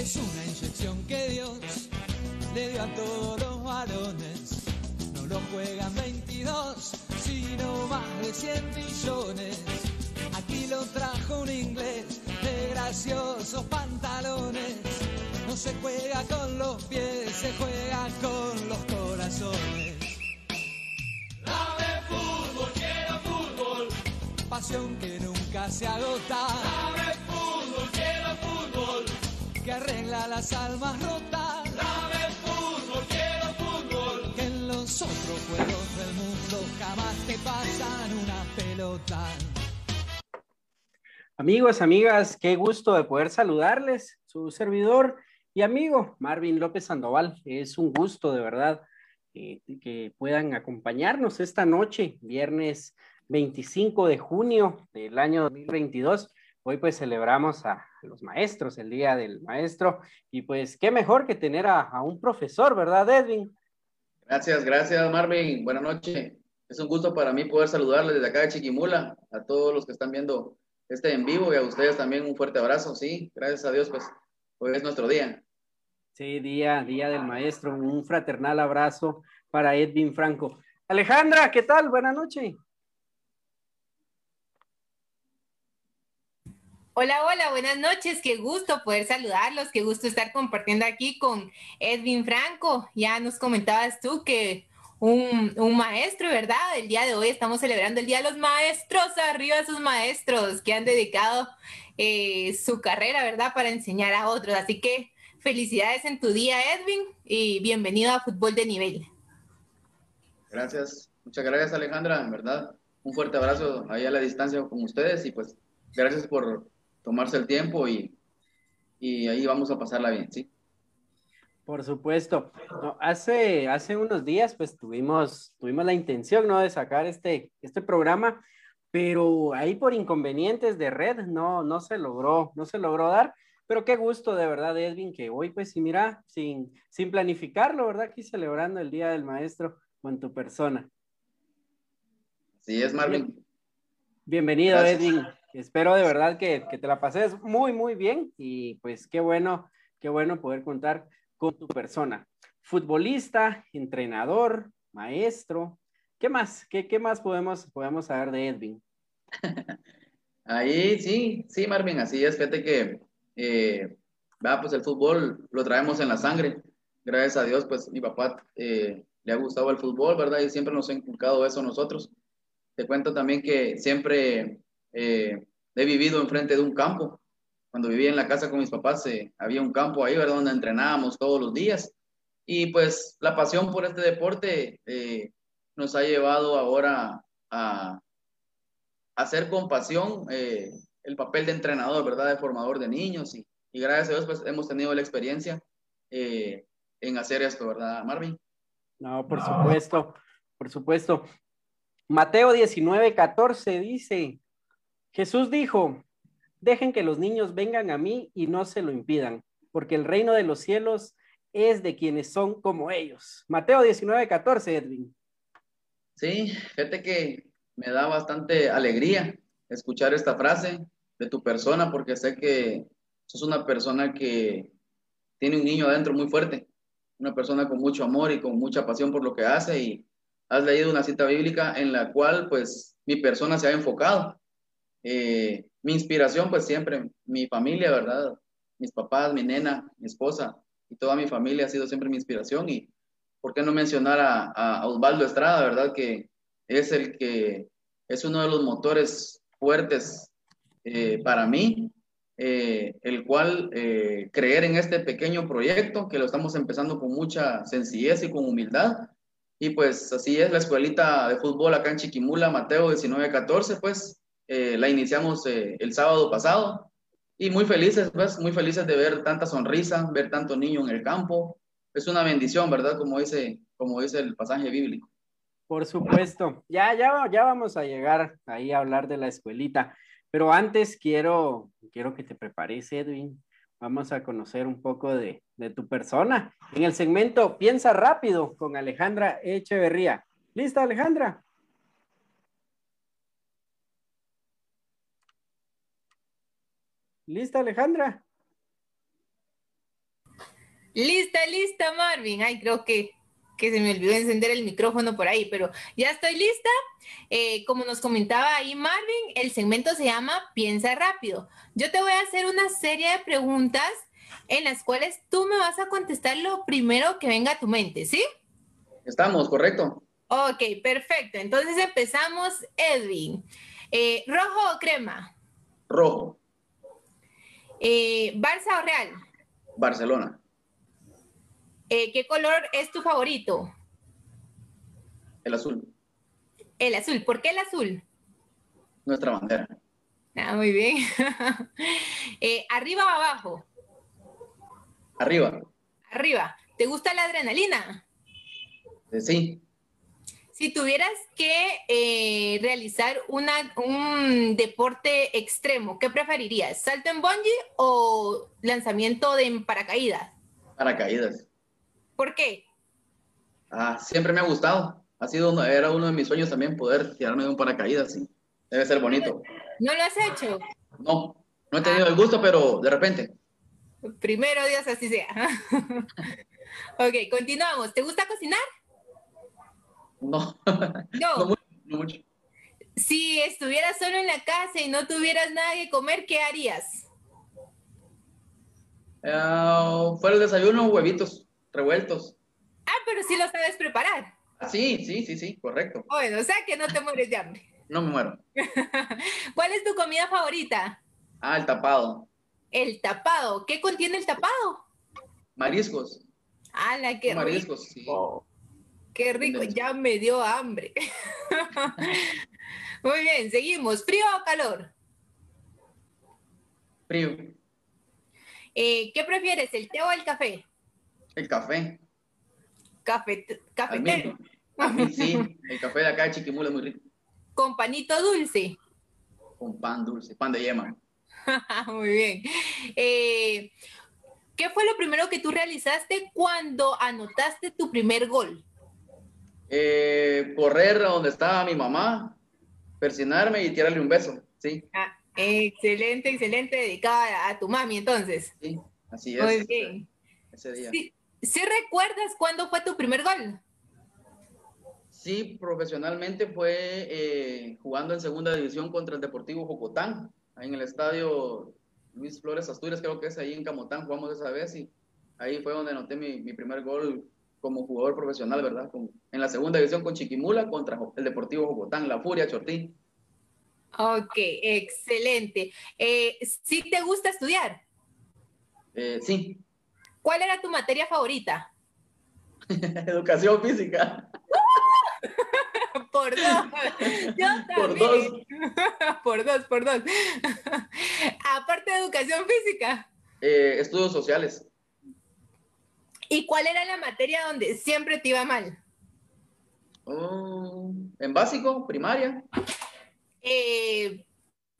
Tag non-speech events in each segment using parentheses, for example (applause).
Es una inyección que Dios le dio a todos los varones. No lo juegan 22, sino más de 100 millones. Aquí lo trajo un inglés de graciosos pantalones. No se juega con los pies, se juega con los corazones. Dame fútbol, quiero fútbol. Pasión que nunca se agota, Dame. Que arregla las almas rotas. Dame fútbol, quiero fútbol. Que en los otros juegos del mundo jamás te pasan una pelota. Amigos, amigas, qué gusto de poder saludarles. Su servidor y amigo Marvin López Sandoval. Es un gusto de verdad eh, que puedan acompañarnos esta noche, viernes 25 de junio del año 2022. Hoy pues celebramos a los maestros, el Día del Maestro, y pues qué mejor que tener a, a un profesor, ¿verdad, Edwin? Gracias, gracias Marvin. Buenas noches. Es un gusto para mí poder saludarles desde acá de Chiquimula, a todos los que están viendo este en vivo y a ustedes también un fuerte abrazo. Sí, gracias a Dios, pues hoy es nuestro día. Sí, día, día del maestro. Un fraternal abrazo para Edwin Franco. Alejandra, ¿qué tal? Buenas noches. Hola, hola, buenas noches. Qué gusto poder saludarlos. Qué gusto estar compartiendo aquí con Edwin Franco. Ya nos comentabas tú que un, maestro, ¿verdad? El día de hoy estamos celebrando el Día de los Maestros. Arriba sus maestros que han dedicado eh, su carrera, ¿verdad? Para enseñar a otros. Así que felicidades en tu día, Edwin, y bienvenido a Fútbol de Nivel. Gracias. Muchas gracias, Alejandra. En verdad, un fuerte abrazo ahí a la distancia con ustedes y pues gracias por tomarse el tiempo y, y ahí vamos a pasarla bien, ¿sí? Por supuesto. No, hace, hace unos días, pues tuvimos, tuvimos la intención, ¿no? De sacar este, este programa, pero ahí por inconvenientes de red no, no se logró, no se logró dar. Pero qué gusto de verdad, Edwin, que hoy, pues, sí, mira, sin, sin planificarlo, ¿verdad? Aquí celebrando el Día del Maestro con tu persona. Sí, es Marvin. Bienvenido, Gracias. Edwin. Espero de verdad que, que te la pases muy, muy bien y pues qué bueno, qué bueno poder contar con tu persona. Futbolista, entrenador, maestro. ¿Qué más? ¿Qué, qué más podemos, podemos saber de Edwin? (laughs) Ahí sí, sí, Marvin, así es. Fíjate que eh, va, pues el fútbol lo traemos en la sangre. Gracias a Dios, pues mi papá eh, le ha gustado el fútbol, ¿verdad? Y siempre nos ha inculcado eso nosotros. Te cuento también que siempre eh, he vivido enfrente de un campo. Cuando vivía en la casa con mis papás, eh, había un campo ahí, ¿verdad? Donde entrenábamos todos los días. Y pues la pasión por este deporte eh, nos ha llevado ahora a hacer con pasión eh, el papel de entrenador, ¿verdad? De formador de niños. Y, y gracias a Dios, pues hemos tenido la experiencia eh, en hacer esto, ¿verdad, Marvin? No, por no. supuesto, por supuesto. Mateo 19, 14 dice, Jesús dijo, dejen que los niños vengan a mí y no se lo impidan, porque el reino de los cielos es de quienes son como ellos. Mateo 19, 14, Edwin. Sí, fíjate que me da bastante alegría escuchar esta frase de tu persona, porque sé que sos una persona que tiene un niño adentro muy fuerte, una persona con mucho amor y con mucha pasión por lo que hace y has leído una cita bíblica en la cual pues mi persona se ha enfocado. Eh, mi inspiración pues siempre, mi familia, ¿verdad? Mis papás, mi nena, mi esposa y toda mi familia ha sido siempre mi inspiración y por qué no mencionar a, Osvaldo Estrada, ¿verdad? Que es el que es uno de los motores fuertes eh, para mí, eh, el cual creer en este pequeño proyecto que lo estamos empezando con mucha sencillez y con humildad. Y pues así es la escuelita de fútbol acá en Chiquimula, Mateo 1914, pues eh, la iniciamos eh, el sábado pasado y muy felices, pues, muy felices de ver tanta sonrisa, ver tanto niño en el campo. Es una bendición, ¿verdad? Como dice, como dice el pasaje bíblico. Por supuesto. Ya, ya, ya vamos a llegar ahí a hablar de la escuelita. Pero antes quiero, quiero que te prepares, Edwin. Vamos a conocer un poco de, de tu persona. En el segmento Piensa rápido con Alejandra Echeverría. ¿Lista, Alejandra? ¿Lista, Alejandra? Lista, lista, Marvin. Ay, creo que, que se me olvidó encender el micrófono por ahí, pero ya estoy lista. Eh, como nos comentaba ahí Marvin, el segmento se llama Piensa rápido. Yo te voy a hacer una serie de preguntas en las cuales tú me vas a contestar lo primero que venga a tu mente, ¿sí? Estamos, correcto. Ok, perfecto. Entonces empezamos, Edwin. Eh, ¿Rojo o crema? Rojo. Eh, ¿Barça o Real? Barcelona. Eh, ¿Qué color es tu favorito? El azul. El azul. ¿Por qué el azul? Nuestra bandera. Ah, muy bien. (laughs) Eh, ¿Arriba o abajo? Arriba. Arriba. ¿Te gusta la adrenalina? Eh, sí. Si tuvieras que eh, realizar una, un deporte extremo, ¿qué preferirías? ¿Salto en bungee o lanzamiento de en paracaídas? Paracaídas. ¿Por qué? Ah, siempre me ha gustado. Ha sido uno, era uno de mis sueños también poder tirarme de un paracaídas, sí. Debe ser bonito. ¿No lo has hecho? No, no he tenido el gusto, pero de repente. Primero Dios, así sea. (laughs) ok, continuamos. ¿Te gusta cocinar? No. (laughs) No. no mucho, no mucho. Si estuvieras solo en la casa y no tuvieras nada que comer, ¿qué harías? Ah, fue el desayuno, huevitos revueltos. Ah, pero sí lo sabes preparar. Ah, sí, sí, sí, sí, correcto. Bueno, o sea que no te mueres de hambre. (laughs) No me muero. (laughs) ¿Cuál es tu comida favorita? Ah, el tapado. El tapado. ¿Qué contiene el tapado? Mariscos. ¡Hala, qué rico! Mariscos, sí. ¡Qué rico! Ya me dio hambre. (laughs) Muy bien, seguimos. ¿Frío o calor? Frío. Eh, ¿Qué prefieres, el té o el café? El café. Café, cafetero. mismo. A (laughs) mí sí, el café de acá de Chiquimula es muy rico. Con panito dulce. Con pan dulce, pan de yema. (laughs) Muy bien. Eh, ¿Qué fue lo primero que tú realizaste cuando anotaste tu primer gol? Eh, correr a donde estaba mi mamá, persinarme y tirarle un beso. Sí, Ah, excelente, excelente, dedicada a tu mami entonces. sí, así es. Muy bien. Ese día. ¿Sí, sí recuerdas cuándo fue tu primer gol? Sí, profesionalmente fue eh, jugando en segunda división contra el Deportivo Jocotán, ahí en el estadio Luis Flores Asturias, creo que es ahí en Camotán, jugamos esa vez y ahí fue donde anoté mi, mi primer gol como jugador profesional, ¿verdad? Con- en la segunda división con Chiquimula contra el Deportivo Jocotán, la Furia Chortín. Ok, excelente. Eh, ¿Sí te gusta estudiar? Eh, sí, ¿Cuál era tu materia favorita? (laughs) educación física. (laughs) Por dos. Yo Por también. (laughs) por dos, por dos. Aparte de educación física. Eh, estudios sociales. ¿Y cuál era la materia donde siempre te iba mal? Oh, en básico, primaria. Eh,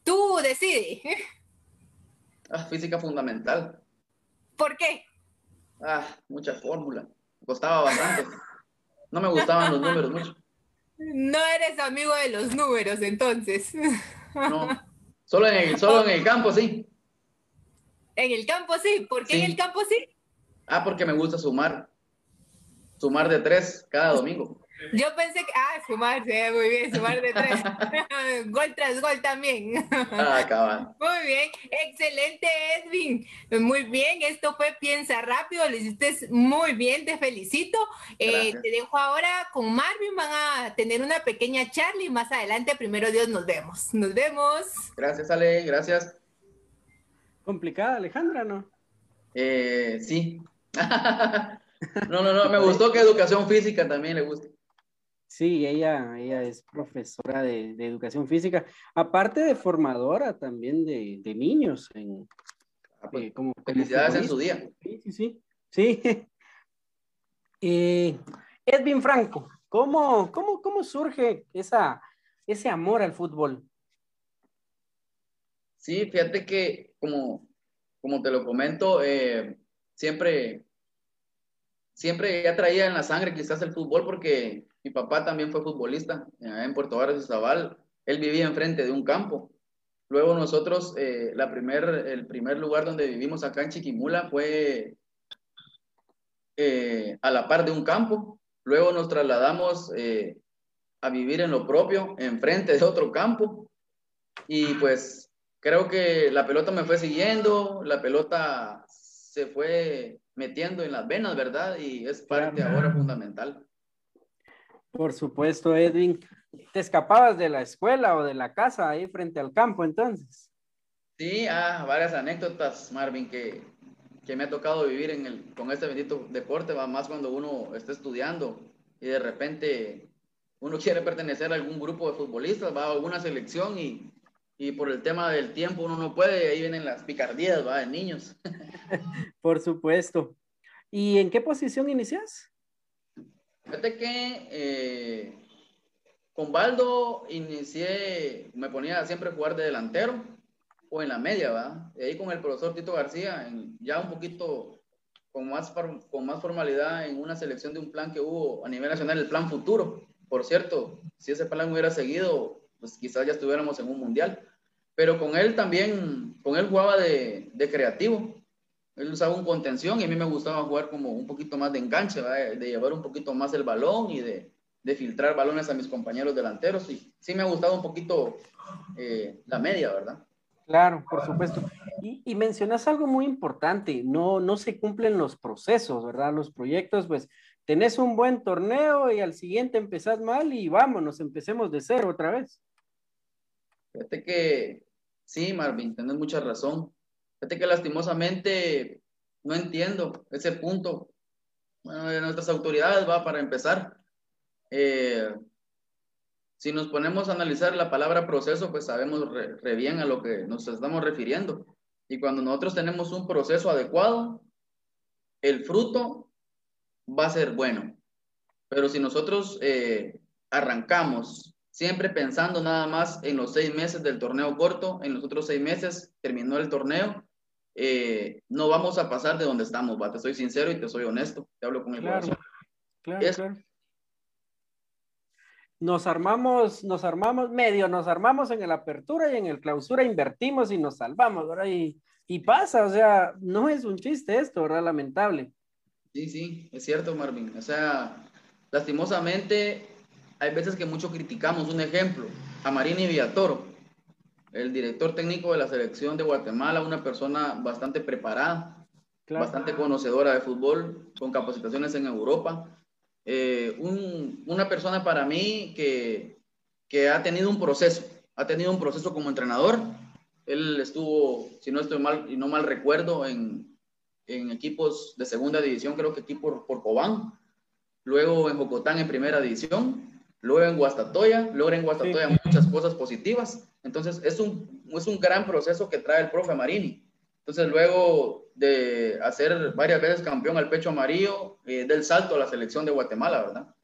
tú decides. Ah, física fundamental. ¿Por qué? Ah, mucha fórmula. Costaba bastante. No me gustaban los números mucho. (laughs) No eres amigo de los números, entonces. No. Solo en el, solo en el (laughs) campo, sí. En el campo sí. ¿Por qué en el campo sí? Ah, porque me gusta sumar. Sumar de tres cada domingo. Yo pensé que. Ah, sumar, sí, muy bien, sumar de tres. (laughs) gol tras gol también. Ah, cabal. Muy bien, excelente Edwin. Muy bien, esto fue Piensa Rápido, lo hiciste muy bien, te felicito. Eh, te dejo ahora con Marvin, van a tener una pequeña charla y más adelante, primero Dios, nos vemos. Nos vemos. Gracias, Ale. Gracias. Complicada, Alejandra, ¿no? Eh, sí. No, no, no. Me gustó que educación física también le guste. Sí, ella, ella es profesora de, de educación física, aparte de formadora también de, de niños en, Ah, pues, eh, como, como felicidades en su día. Sí, sí, sí. sí. (laughs) Eh, Edwin Franco, ¿cómo, cómo, cómo surge esa, ese amor al fútbol? Sí, fíjate que como, como te lo comento, eh, siempre, siempre ya traía en la sangre quizás el fútbol porque mi papá también fue futbolista allá en Puerto Varas de Zabal. Él vivía enfrente de un campo. Luego nosotros, eh, la primer, el primer lugar donde vivimos acá en Chiquimula fue eh, a la par de un campo. Luego nos trasladamos eh, a vivir en lo propio, enfrente de otro campo. Y pues creo que la pelota me fue siguiendo, la pelota se fue metiendo en las venas, ¿verdad? Y es parte ahora fundamental. Por supuesto, Edwin. ¿Te escapabas de la escuela o de la casa ahí frente al campo entonces? Sí, ah, varias anécdotas, Marvin, que, que me ha tocado vivir en el, con este bendito deporte, va más cuando uno está estudiando y de repente uno (laughs) quiere pertenecer a algún grupo de futbolistas, va a alguna selección y, y por el tema del tiempo uno no puede, ahí vienen las picardías, va, de niños. (laughs) por supuesto. ¿Y en qué posición inicias? Fíjate que eh, con Baldo inicié, me ponía siempre a jugar de delantero o en la media, ¿va? Y ahí con el profesor Tito García, ya un poquito con más, con más formalidad en una selección de un plan que hubo a nivel nacional, el plan futuro. Por cierto, si ese plan hubiera seguido, pues quizás ya estuviéramos en un mundial. Pero con él también, con él jugaba de, de creativo él usaba un contención y a mí me gustaba jugar como un poquito más de enganche, de llevar un poquito más el balón y de, de, filtrar balones a mis compañeros delanteros. Y sí me ha gustado un poquito eh, la media, ¿verdad? Claro, por supuesto. Y, y, mencionas algo muy importante, no, no se cumplen los procesos, ¿verdad? Los proyectos, pues tenés un buen torneo y al siguiente empezás mal y vámonos, empecemos de cero otra vez. Fíjate que sí, Marvin, tenés mucha razón. Fíjate que lastimosamente no entiendo ese punto. De nuestras autoridades va para empezar. Eh, si nos ponemos a analizar la palabra proceso, pues sabemos re, bien a lo que nos estamos refiriendo. Y cuando nosotros tenemos un proceso adecuado, el fruto va a ser bueno. Pero si nosotros eh, arrancamos siempre pensando nada más en los seis meses del torneo corto, en los otros seis meses terminó el torneo, eh, no vamos a pasar de donde estamos, ¿va? te soy sincero y te soy honesto, te hablo con el corazón. Claro, Nos armamos, nos armamos medio, nos armamos en el apertura y en el clausura, invertimos y nos salvamos, ¿verdad? Y, y pasa, o sea, no es un chiste esto, ¿verdad? Lamentable. Sí, sí, es cierto, Marvin. O sea, lastimosamente, hay veces que mucho criticamos. Un ejemplo, a Marini Villatoro el director técnico de la selección de Guatemala, una persona bastante preparada, bastante conocedora de fútbol, con capacitaciones en Europa. Eh, una persona para mí que, que ha tenido un proceso, ha tenido un proceso como entrenador. Él estuvo, si no estoy mal y no mal recuerdo, en, en equipos de segunda división, creo que aquí por, por Cobán, luego en Jocotán en primera división, luego en Guastatoya, luego en Guastatoya muchas cosas positivas entonces, es un, es un gran proceso que trae el profe Marini. Entonces, luego de hacer varias veces campeón al pecho amarillo, eh, del salto a la selección de Guatemala, ¿verdad?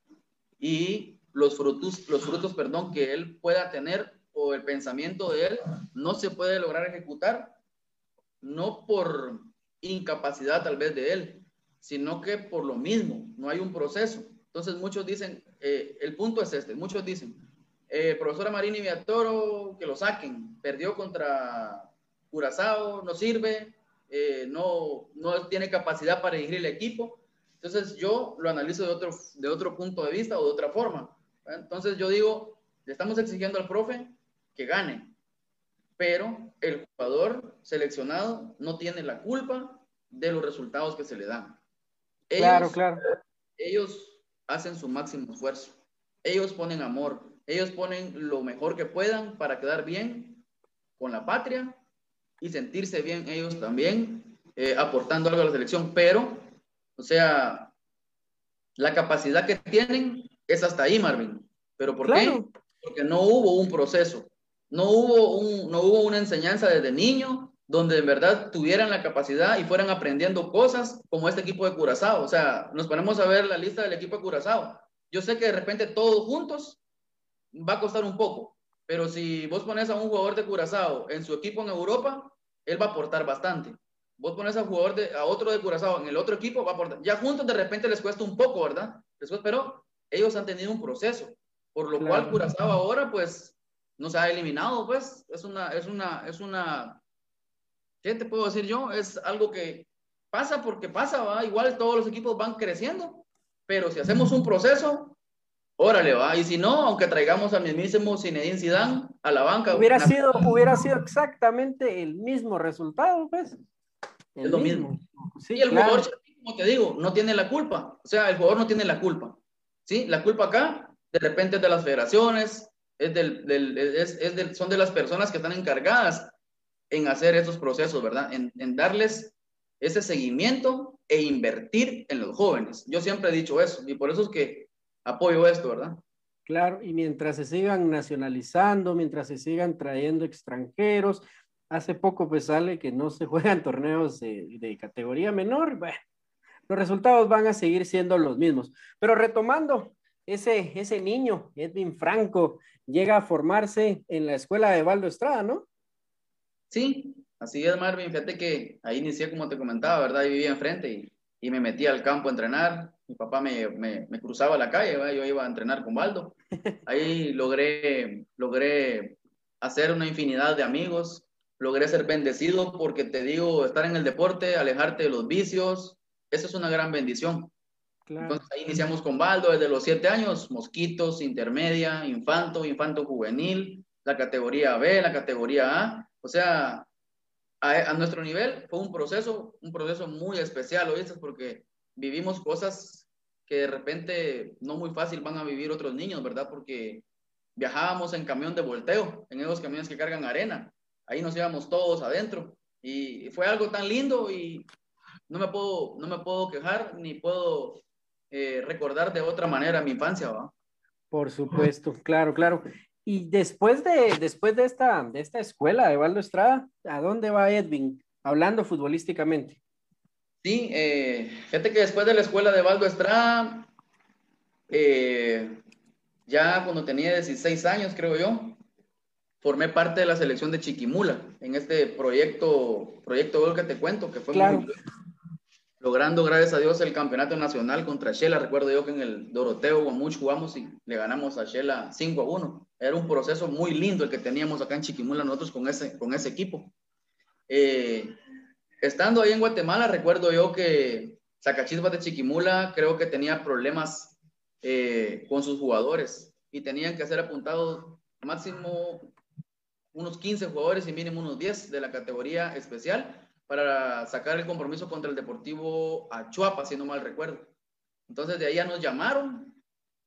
Y los frutos, los frutos, perdón, que él pueda tener o el pensamiento de él no se puede lograr ejecutar, no por incapacidad tal vez de él, sino que por lo mismo, no hay un proceso. Entonces muchos dicen, eh, el punto es este, muchos dicen, eh, profesora Marini Viatoro, que lo saquen. Perdió contra Curazao, no sirve, eh, no, no tiene capacidad para dirigir el equipo. Entonces yo lo analizo de otro, de otro punto de vista o de otra forma. Entonces yo digo, le estamos exigiendo al profe que gane, pero el jugador seleccionado no tiene la culpa de los resultados que se le dan. claro, claro. Ellos hacen su máximo esfuerzo. Ellos ponen amor, ellos ponen lo mejor que puedan para quedar bien con la patria y sentirse bien ellos también, eh, aportando algo a la selección. Pero, o sea, la capacidad que tienen es hasta ahí, Marvin. ¿Pero por qué? Porque no hubo un proceso, no hubo, un, no hubo una enseñanza desde niño donde en verdad tuvieran la capacidad y fueran aprendiendo cosas como este equipo de Curazao. O sea, nos ponemos a ver la lista del equipo de Curazao. Yo sé que de repente todos juntos va a costar un poco, pero si vos pones a un jugador de Curazao en su equipo en Europa, él va a aportar bastante. Vos pones a, jugador de, a otro de Curazao en el otro equipo, va a aportar. Ya juntos de repente les cuesta un poco, ¿verdad? Después, pero ellos han tenido un proceso, por lo cual Curazao ahora, pues, no se ha eliminado, pues, es una, es una, es una, ¿qué te puedo decir yo? Es algo que pasa porque pasa, ¿va? igual todos los equipos van creciendo, pero si hacemos un proceso, órale, va, y si no, aunque traigamos al mismísimo Zinedine Zidane a la banca. Hubiera sido, hubiera sido exactamente el mismo resultado, pues. es lo mismo. Sí, y el jugador, como te digo, no tiene la culpa, o sea, el jugador no tiene la culpa, ¿sí? La culpa acá, de repente es de las federaciones, es del, del es, es del, son de las personas que están encargadas en hacer esos procesos, ¿verdad? En, darles ese seguimiento e invertir en los jóvenes. Yo siempre he dicho eso y por eso es que apoyo esto, ¿verdad? Claro, y mientras se sigan nacionalizando, mientras se sigan trayendo extranjeros, hace poco pues sale que no se juegan (laughs) torneos de, de categoría menor, bueno, los resultados van a seguir siendo los mismos. Pero retomando, ese, ese niño, Edwin Franco, llega a formarse en la escuela de Valdo Estrada, ¿no? Sí, así es, Marvin. Fíjate que ahí inicié, como te comentaba, ¿verdad? Yo vivía enfrente y, y me metí al campo a entrenar. Mi papá me, me, me cruzaba la calle, ¿verdad? yo iba a entrenar con Baldo. (laughs) Ahí logré, logré hacer una infinidad de amigos, logré ser bendecido porque te digo, estar en el deporte, alejarte de los vicios, eso es una gran bendición. Claro. Entonces ahí iniciamos con Baldo desde los siete años, mosquitos, intermedia, infanto, infanto juvenil, la categoría B, la categoría A. O sea, a, nuestro nivel fue un proceso, un proceso muy especial, ¿oíste? Porque vivimos cosas que de repente no muy fácil van a vivir otros niños, ¿verdad? Porque viajábamos en camión de volteo, en esos camiones que cargan arena. Ahí nos íbamos todos adentro. Y fue algo tan lindo y no me puedo, no me puedo quejar ni puedo eh, recordar de otra manera mi infancia, ¿va? Por supuesto, claro, claro. Y después de, después de, esta, de esta escuela de Valdo Estrada, ¿a dónde va Edwin? Hablando futbolísticamente. Sí, eh, fíjate que después de la escuela de Valdo Estrada, eh, ya cuando tenía 16 años, creo yo, formé parte de la selección de Chiquimula en este proyecto, proyecto Gol que te cuento, que fue claro. muy, logrando, gracias a Dios, el campeonato nacional contra Shela. Recuerdo yo que en el Doroteo Guamuch jugamos y le ganamos a Shela 5 a 1. Era un proceso muy lindo el que teníamos acá en Chiquimula nosotros con ese, con ese equipo. Eh, estando ahí en Guatemala, recuerdo yo que Sacachispas de Chiquimula creo que tenía problemas eh, con sus jugadores y tenían que ser apuntados máximo unos 15 jugadores y mínimo unos 10 de la categoría especial para sacar el compromiso contra el Deportivo Achuapa, si no mal recuerdo. Entonces de ahí ya nos llamaron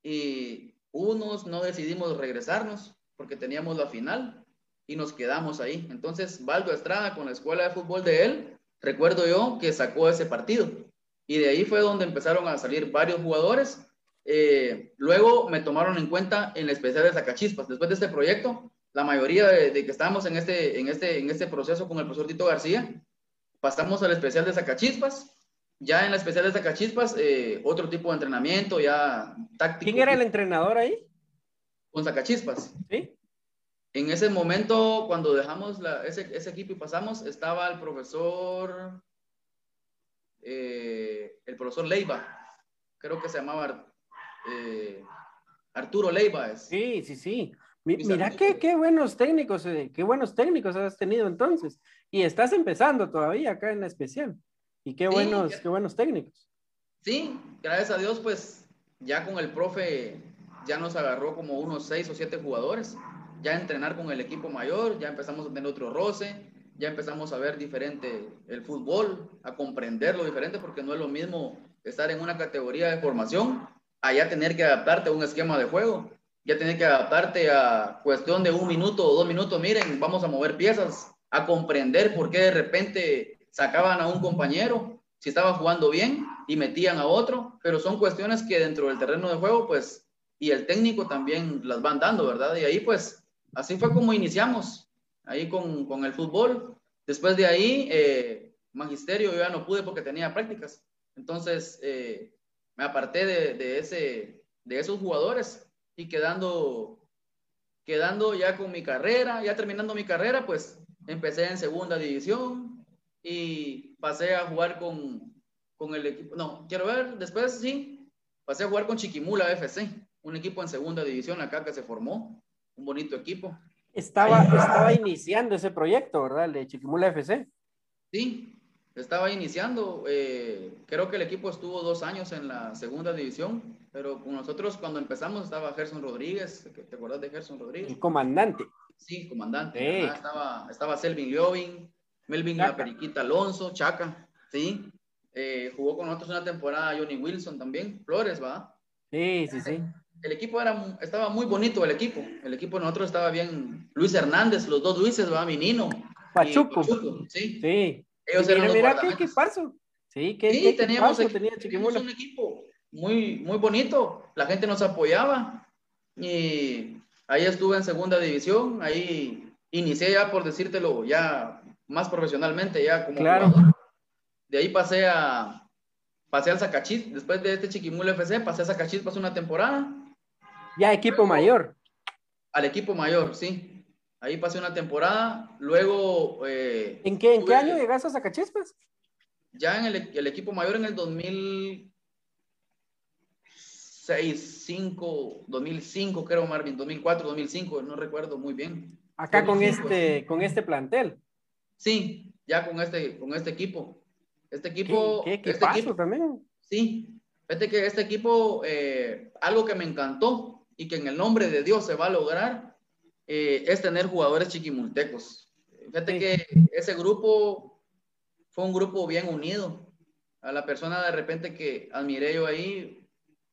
y unos no decidimos regresarnos porque teníamos la final y nos quedamos ahí. Entonces Valdo Estrada con la escuela de fútbol de él, recuerdo yo que sacó ese partido y de ahí fue donde empezaron a salir varios jugadores. Eh, luego me tomaron en cuenta en la especial de Sacachispas. Después de este proyecto, la mayoría de, de que estábamos en este, en, este, en este proceso con el profesor Tito García, pasamos al especial de Sacachispas. Ya en la especial de Sacachispas, eh, otro tipo de entrenamiento, ya táctico. ¿Quién era el entrenador ahí? Con Sacachispas. Sí. En ese momento, cuando dejamos la, ese, ese, equipo y pasamos, estaba el profesor, eh, el profesor Leiva, creo que se llamaba eh, Arturo Leiva. Es. Sí, sí, sí. Mira qué, qué, buenos técnicos, eh, qué buenos técnicos has tenido entonces. Y estás empezando todavía acá en la especial. Y qué buenos, sí, qué buenos técnicos. Sí, gracias a Dios, pues ya con el profe ya nos agarró como unos seis o siete jugadores. Ya entrenar con el equipo mayor, ya empezamos a tener otro roce, ya empezamos a ver diferente el fútbol, a comprenderlo diferente, porque no es lo mismo estar en una categoría de formación, allá tener que adaptarte a un esquema de juego ya tienes que adaptarte a cuestión de un minuto o dos minutos, miren, vamos a mover piezas, a comprender por qué de repente sacaban a un compañero, si estaba jugando bien y metían a otro, pero son cuestiones que dentro del terreno de juego, pues, y el técnico también las van dando, ¿verdad? Y ahí, pues, así fue como iniciamos, ahí con, con el fútbol. Después de ahí, eh, magisterio, yo ya no pude porque tenía prácticas. Entonces, eh, me aparté de, de, ese, de esos jugadores y quedando, quedando ya con mi carrera, ya terminando mi carrera, pues empecé en segunda división y pasé a jugar con, con el equipo, no, quiero ver, después sí, pasé a jugar con Chiquimula FC, un equipo en segunda división acá que se formó, un bonito equipo. Estaba, estaba iniciando ese proyecto, ¿verdad? El de Chiquimula FC. Sí, estaba iniciando. eh, creo que el equipo estuvo dos años en la segunda división, pero con nosotros cuando empezamos estaba Gerson Rodríguez. ¿Te acuerdas de Gerson Rodríguez? El comandante. Sí, comandante. Sí. estaba, estaba Selvin Liovin, Melvin Chaca. La Periquita Alonso, Chaca, sí. Eh, jugó con nosotros una temporada Johnny Wilson también, Flores, ¿va? Sí, sí, sí. El equipo era, estaba muy bonito, el equipo. El equipo de nosotros estaba bien. Luis Hernández, los dos Luises, ¿va? Minino. Pachuco. sí. Sí. Ellos eran mira, qué guardameta. equipazo. Sí, qué, Sí, qué teníamos, equi- tenía teníamos un equipo muy, muy bonito. La gente nos apoyaba. Y ahí estuve en segunda división. Ahí inicié ya, por decírtelo, ya más profesionalmente, ya como Claro. jugador. De ahí pasé a pasé al Zacachis. Después de este Chiquimula FC, pasé a Zacachis, pasé una temporada. Ya equipo mayor. Al equipo mayor, sí. Ahí pasé una temporada. Luego. eh, ¿En qué, en qué año llegaste a Zacachispas? ya en el, el equipo mayor en el 2006, 5, 2005 creo Marvin, 2004, 2005, no recuerdo muy bien. Acá con 2005, este, con este plantel. Sí, ya con este, con este equipo. Este ¿Qué, equipo, qué este equipazo equipo, también? sí, fíjate que este equipo, eh, algo que me encantó y que en el nombre de Dios se va a lograr, eh, es tener jugadores chiquimultecos. Fíjate Sí. que ese grupo fue un grupo bien unido. A la persona de repente que admiré yo ahí,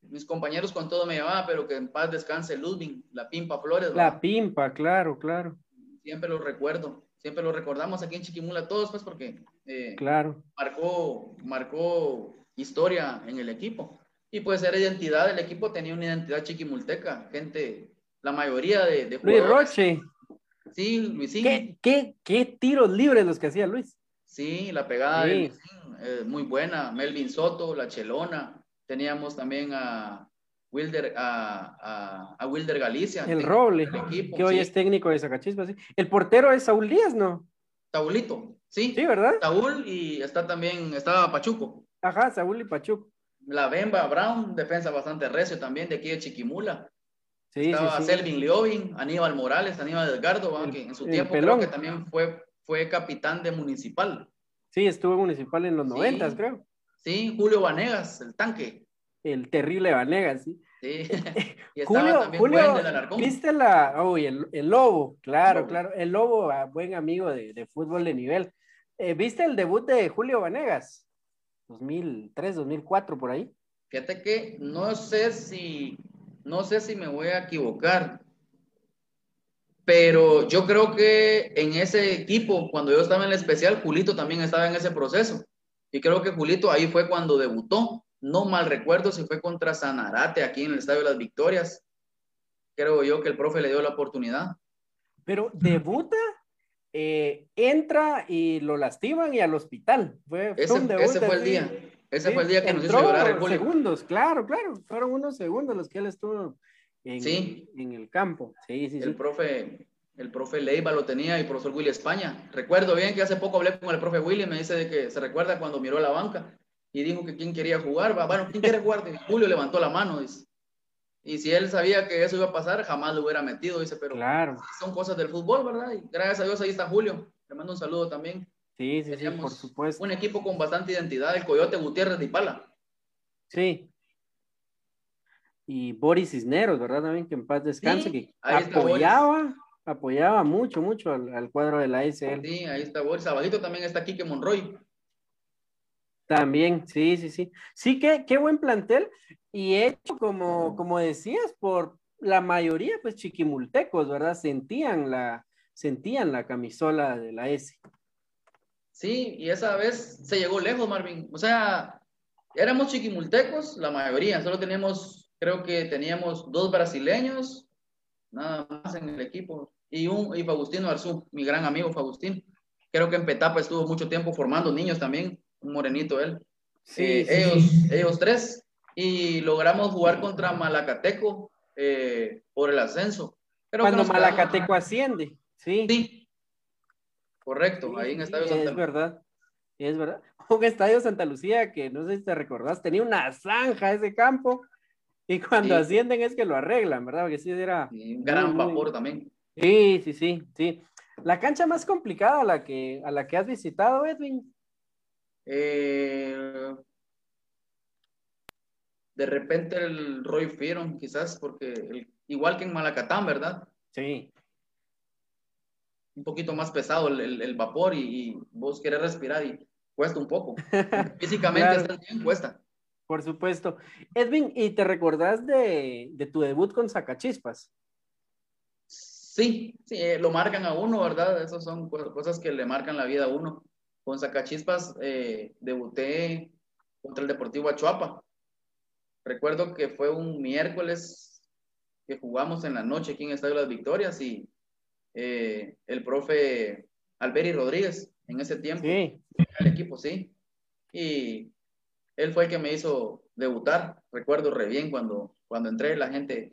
mis compañeros con todo me llamaban, pero que en paz descanse Ludwig, la Pimpa Flores. La pimpa, claro, claro, Siempre lo recuerdo, siempre lo recordamos aquí en Chiquimula todos, pues porque eh, claro. marcó, marcó historia en el equipo. Y pues era identidad, el equipo tenía una identidad chiquimulteca, gente, la mayoría de, de Luis jugadores. Roche. Sí, Luisín. ¿Qué, qué, qué tiros libres los que hacía Luis? Sí, la pegada de Sí. Luisín, eh, muy buena. Melvin Soto, la Chelona. Teníamos también a Wilder, a, a, a Wilder Galicia. El Roble, equipo, que hoy es técnico de Zacachispas. sí. El portero es Saúl Díaz, ¿no? Taulito, sí. Sí, ¿verdad? Taúl y está también, estaba Pachuco. Ajá, Saúl y Pachuco. La Bemba Brown, defensa bastante recio también de aquí de Chiquimula. Sí, Estaba sí. Selvin Liovin, Aníbal Morales, Aníbal Delgado, ¿va? El- que en su tiempo creo que también fue, fue capitán de Municipal. Sí, estuvo en Municipal en los noventas, creo. Sí, Julio Vanegas, el tanque. El terrible Vanegas, sí. Sí. (laughs) y estaba Julio, también Julio, Alarcón. ¿viste la, uy, el, el Lobo? Claro, Lobo. claro, el Lobo, ah, buen amigo de, de fútbol de nivel. Eh, ¿Viste el debut de Julio Vanegas? 2003, 2004, por ahí. Fíjate que no sé si, no sé si me voy a equivocar, pero yo creo que en ese equipo, cuando yo estaba en el especial, Julito también estaba en ese proceso. Y creo que Julito ahí fue cuando debutó. No mal recuerdo si fue contra Sanarate aquí en el Estadio de las Victorias. Creo yo que el profe le dio la oportunidad. Pero debuta, eh, entra y lo lastiman y al hospital. Fue, Ese, fue el día. Ese Sí, fue el día que nos hizo llorar el público. segundos, claro, claro. Fueron unos segundos los que él estuvo en, Sí. en el campo. Sí, sí, sí. El profe, el profe Leiva lo tenía y el profesor Willy España. Recuerdo bien que hace poco hablé con el profe Willy, me dice de que se recuerda cuando miró la banca y dijo que quién quería jugar. Bueno, ¿quién quiere jugar? Y Julio levantó la mano. Dice. Y si él sabía que eso iba a pasar, jamás lo hubiera metido. Dice, pero Claro. son cosas del fútbol, ¿verdad? Y gracias a Dios ahí está Julio. Le mando un saludo también. Sí, sí, sí, por supuesto. Un equipo con bastante identidad, el Coyote Gutiérrez de Ipala. Sí. Y Boris Cisneros, ¿verdad? También que en paz descanse, Sí, que está apoyaba, mucho, mucho al, al cuadro de la ASL. Sí, ahí está Boris. Abajito también está Quique Monroy. También, sí, sí, sí. Sí, que qué buen plantel. Y hecho, como, como decías, por la mayoría, pues chiquimultecos, ¿verdad? Sentían la, sentían la camisola de la S. Sí, y esa vez se llegó lejos, Marvin. O sea, éramos chiquimultecos, la mayoría. Solo teníamos, creo que teníamos dos brasileños, nada más en el equipo. Y un y Faustino Arzú, mi gran amigo Faustino. Creo que en Petapa estuvo mucho tiempo formando niños también, un morenito él. Eh, ellos, ellos tres. Y logramos jugar contra Malacateco eh, por el ascenso. Creo que Cuando quedamos- Malacateco asciende, sí. Sí. Correcto, ahí en Estadio Sí, Santa Es Lucía. verdad, es verdad. (laughs) Un estadio Santa Lucía que no sé si te recordás, tenía una zanja ese campo y cuando Sí. ascienden es que lo arreglan, ¿verdad? Porque sí era... Y un gran muy- vapor también. Sí, sí, sí, sí. La cancha más complicada a la que, a la que has visitado, Edwin. Eh, de repente el Roy Firon, quizás, porque el- igual que en Malacatán, ¿verdad? Sí. Un poquito más pesado el, el- el vapor y, y vos querés respirar y cuesta un poco. (laughs) Físicamente Claro. estás bien, cuesta. Por supuesto. Edwin, ¿y te recordás de, de tu debut con Sacachispas? Sí, sí, eh, lo marcan a uno, ¿verdad? Esas son co- cosas que le marcan la vida a uno. Con Sacachispas eh, debuté contra el Deportivo Achuapa. Recuerdo que fue un miércoles que jugamos en la noche aquí en Estadio Las Victorias y eh, el profe Alberi Rodríguez en ese tiempo Sí. el equipo, sí. Y él fue el que me hizo debutar. Recuerdo re bien cuando, cuando entré, la gente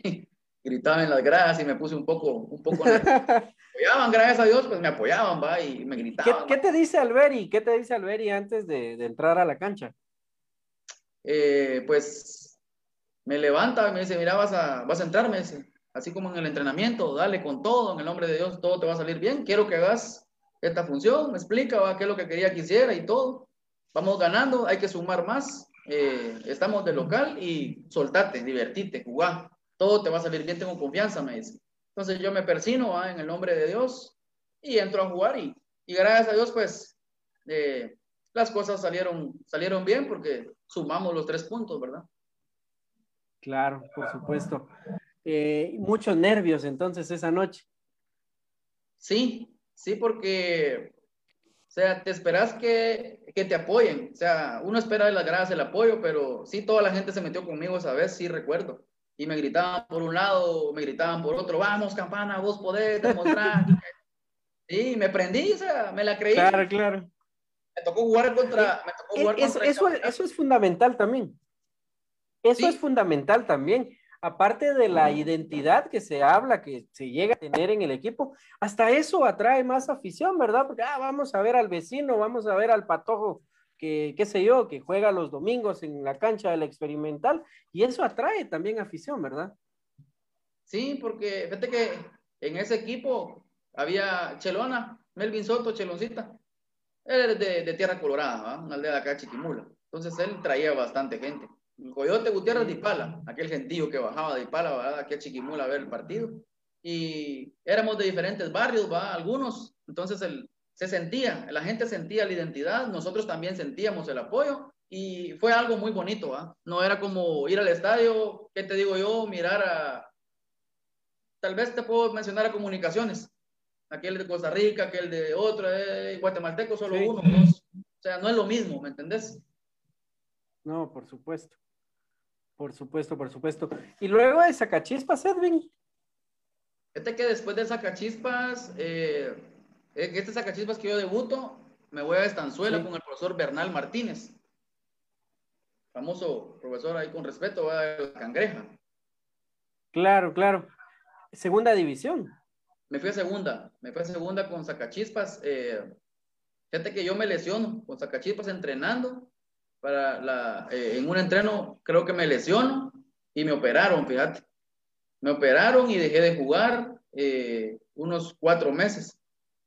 gritaba en las gradas y me puse un poco, un poco. (laughs) Me apoyaban, gracias a Dios, pues me apoyaban, va, y me ¿Qué, gritaban. qué te dice Alberi? ¿Qué te dice Alberi antes de, de entrar a la cancha? Eh, pues me levanta y me dice, mira, vas a, vas a entrar, me dice, así como en el entrenamiento, dale con todo, en el nombre de Dios, todo te va a salir bien, quiero que hagas esta función, me explica, va, qué es lo que quería que hiciera y todo. Vamos ganando, hay que sumar más, eh, estamos de local y soltate, divertite, jugá, todo te va a salir bien, tengo confianza, me dice. Entonces yo me persino va, en el nombre de Dios y entro a jugar y, y gracias a Dios, pues, eh, las cosas salieron, salieron bien porque sumamos los tres puntos, ¿verdad? Claro, por supuesto. Eh, muchos nervios entonces esa noche. Sí, sí, porque, o sea, te esperas que, que te apoyen. O sea, uno espera de las gradas el apoyo, pero sí, toda la gente se metió conmigo esa vez, sí recuerdo. Y me gritaban por un lado, me gritaban por otro, vamos, campana, vos podés demostrar. (laughs) Sí, me prendí, o sea, me la creí. Claro, claro. Me tocó jugar contra. Me tocó jugar Es- contra el eso, eso es fundamental también. Eso Sí. es fundamental también. Aparte de la identidad que se habla, que se llega a tener en el equipo, hasta eso atrae más afición, ¿verdad? Porque ah, vamos a ver al vecino, vamos a ver al patojo, que qué sé yo, que juega los domingos en la cancha del experimental, y eso atrae también afición, ¿verdad? Sí, porque fíjate que en ese equipo había Chelona, Melvin Soto, Cheloncita. Él es de, de Tierra Colorada, ¿va? una aldea de acá, Chiquimula. Entonces él traía bastante gente. El Coyote Gutiérrez de Ipala, aquel gentío que bajaba de Ipala, ¿verdad? aquí a Chiquimula a ver el partido. Y éramos de diferentes barrios, ¿va? algunos. Entonces el, se sentía, la gente sentía la identidad, nosotros también sentíamos el apoyo y fue algo muy bonito, ¿va? No era como ir al estadio, ¿qué te digo yo? Mirar a, tal vez te puedo mencionar a comunicaciones, aquel de Costa Rica, aquel de otro, eh, guatemalteco solo Sí. uno, dos. O sea, no es lo mismo, ¿me entendés? No, por supuesto. Por supuesto, por supuesto. Y luego de Sacachispas, Edwin. Fíjate que después de Sacachispas, eh, este Sacachispas que yo debuto, me voy a Estanzuela Sí. con el profesor Bernal Martínez, famoso profesor ahí con respeto, va de la Cangreja. Claro, claro. Segunda división. Me fui a segunda, me fui a segunda con Sacachispas. Eh, fíjate que yo me lesiono con Sacachispas entrenando. Para la, eh, en un entreno creo que me lesiono y me operaron, fíjate. Me operaron y dejé de jugar eh, unos cuatro meses.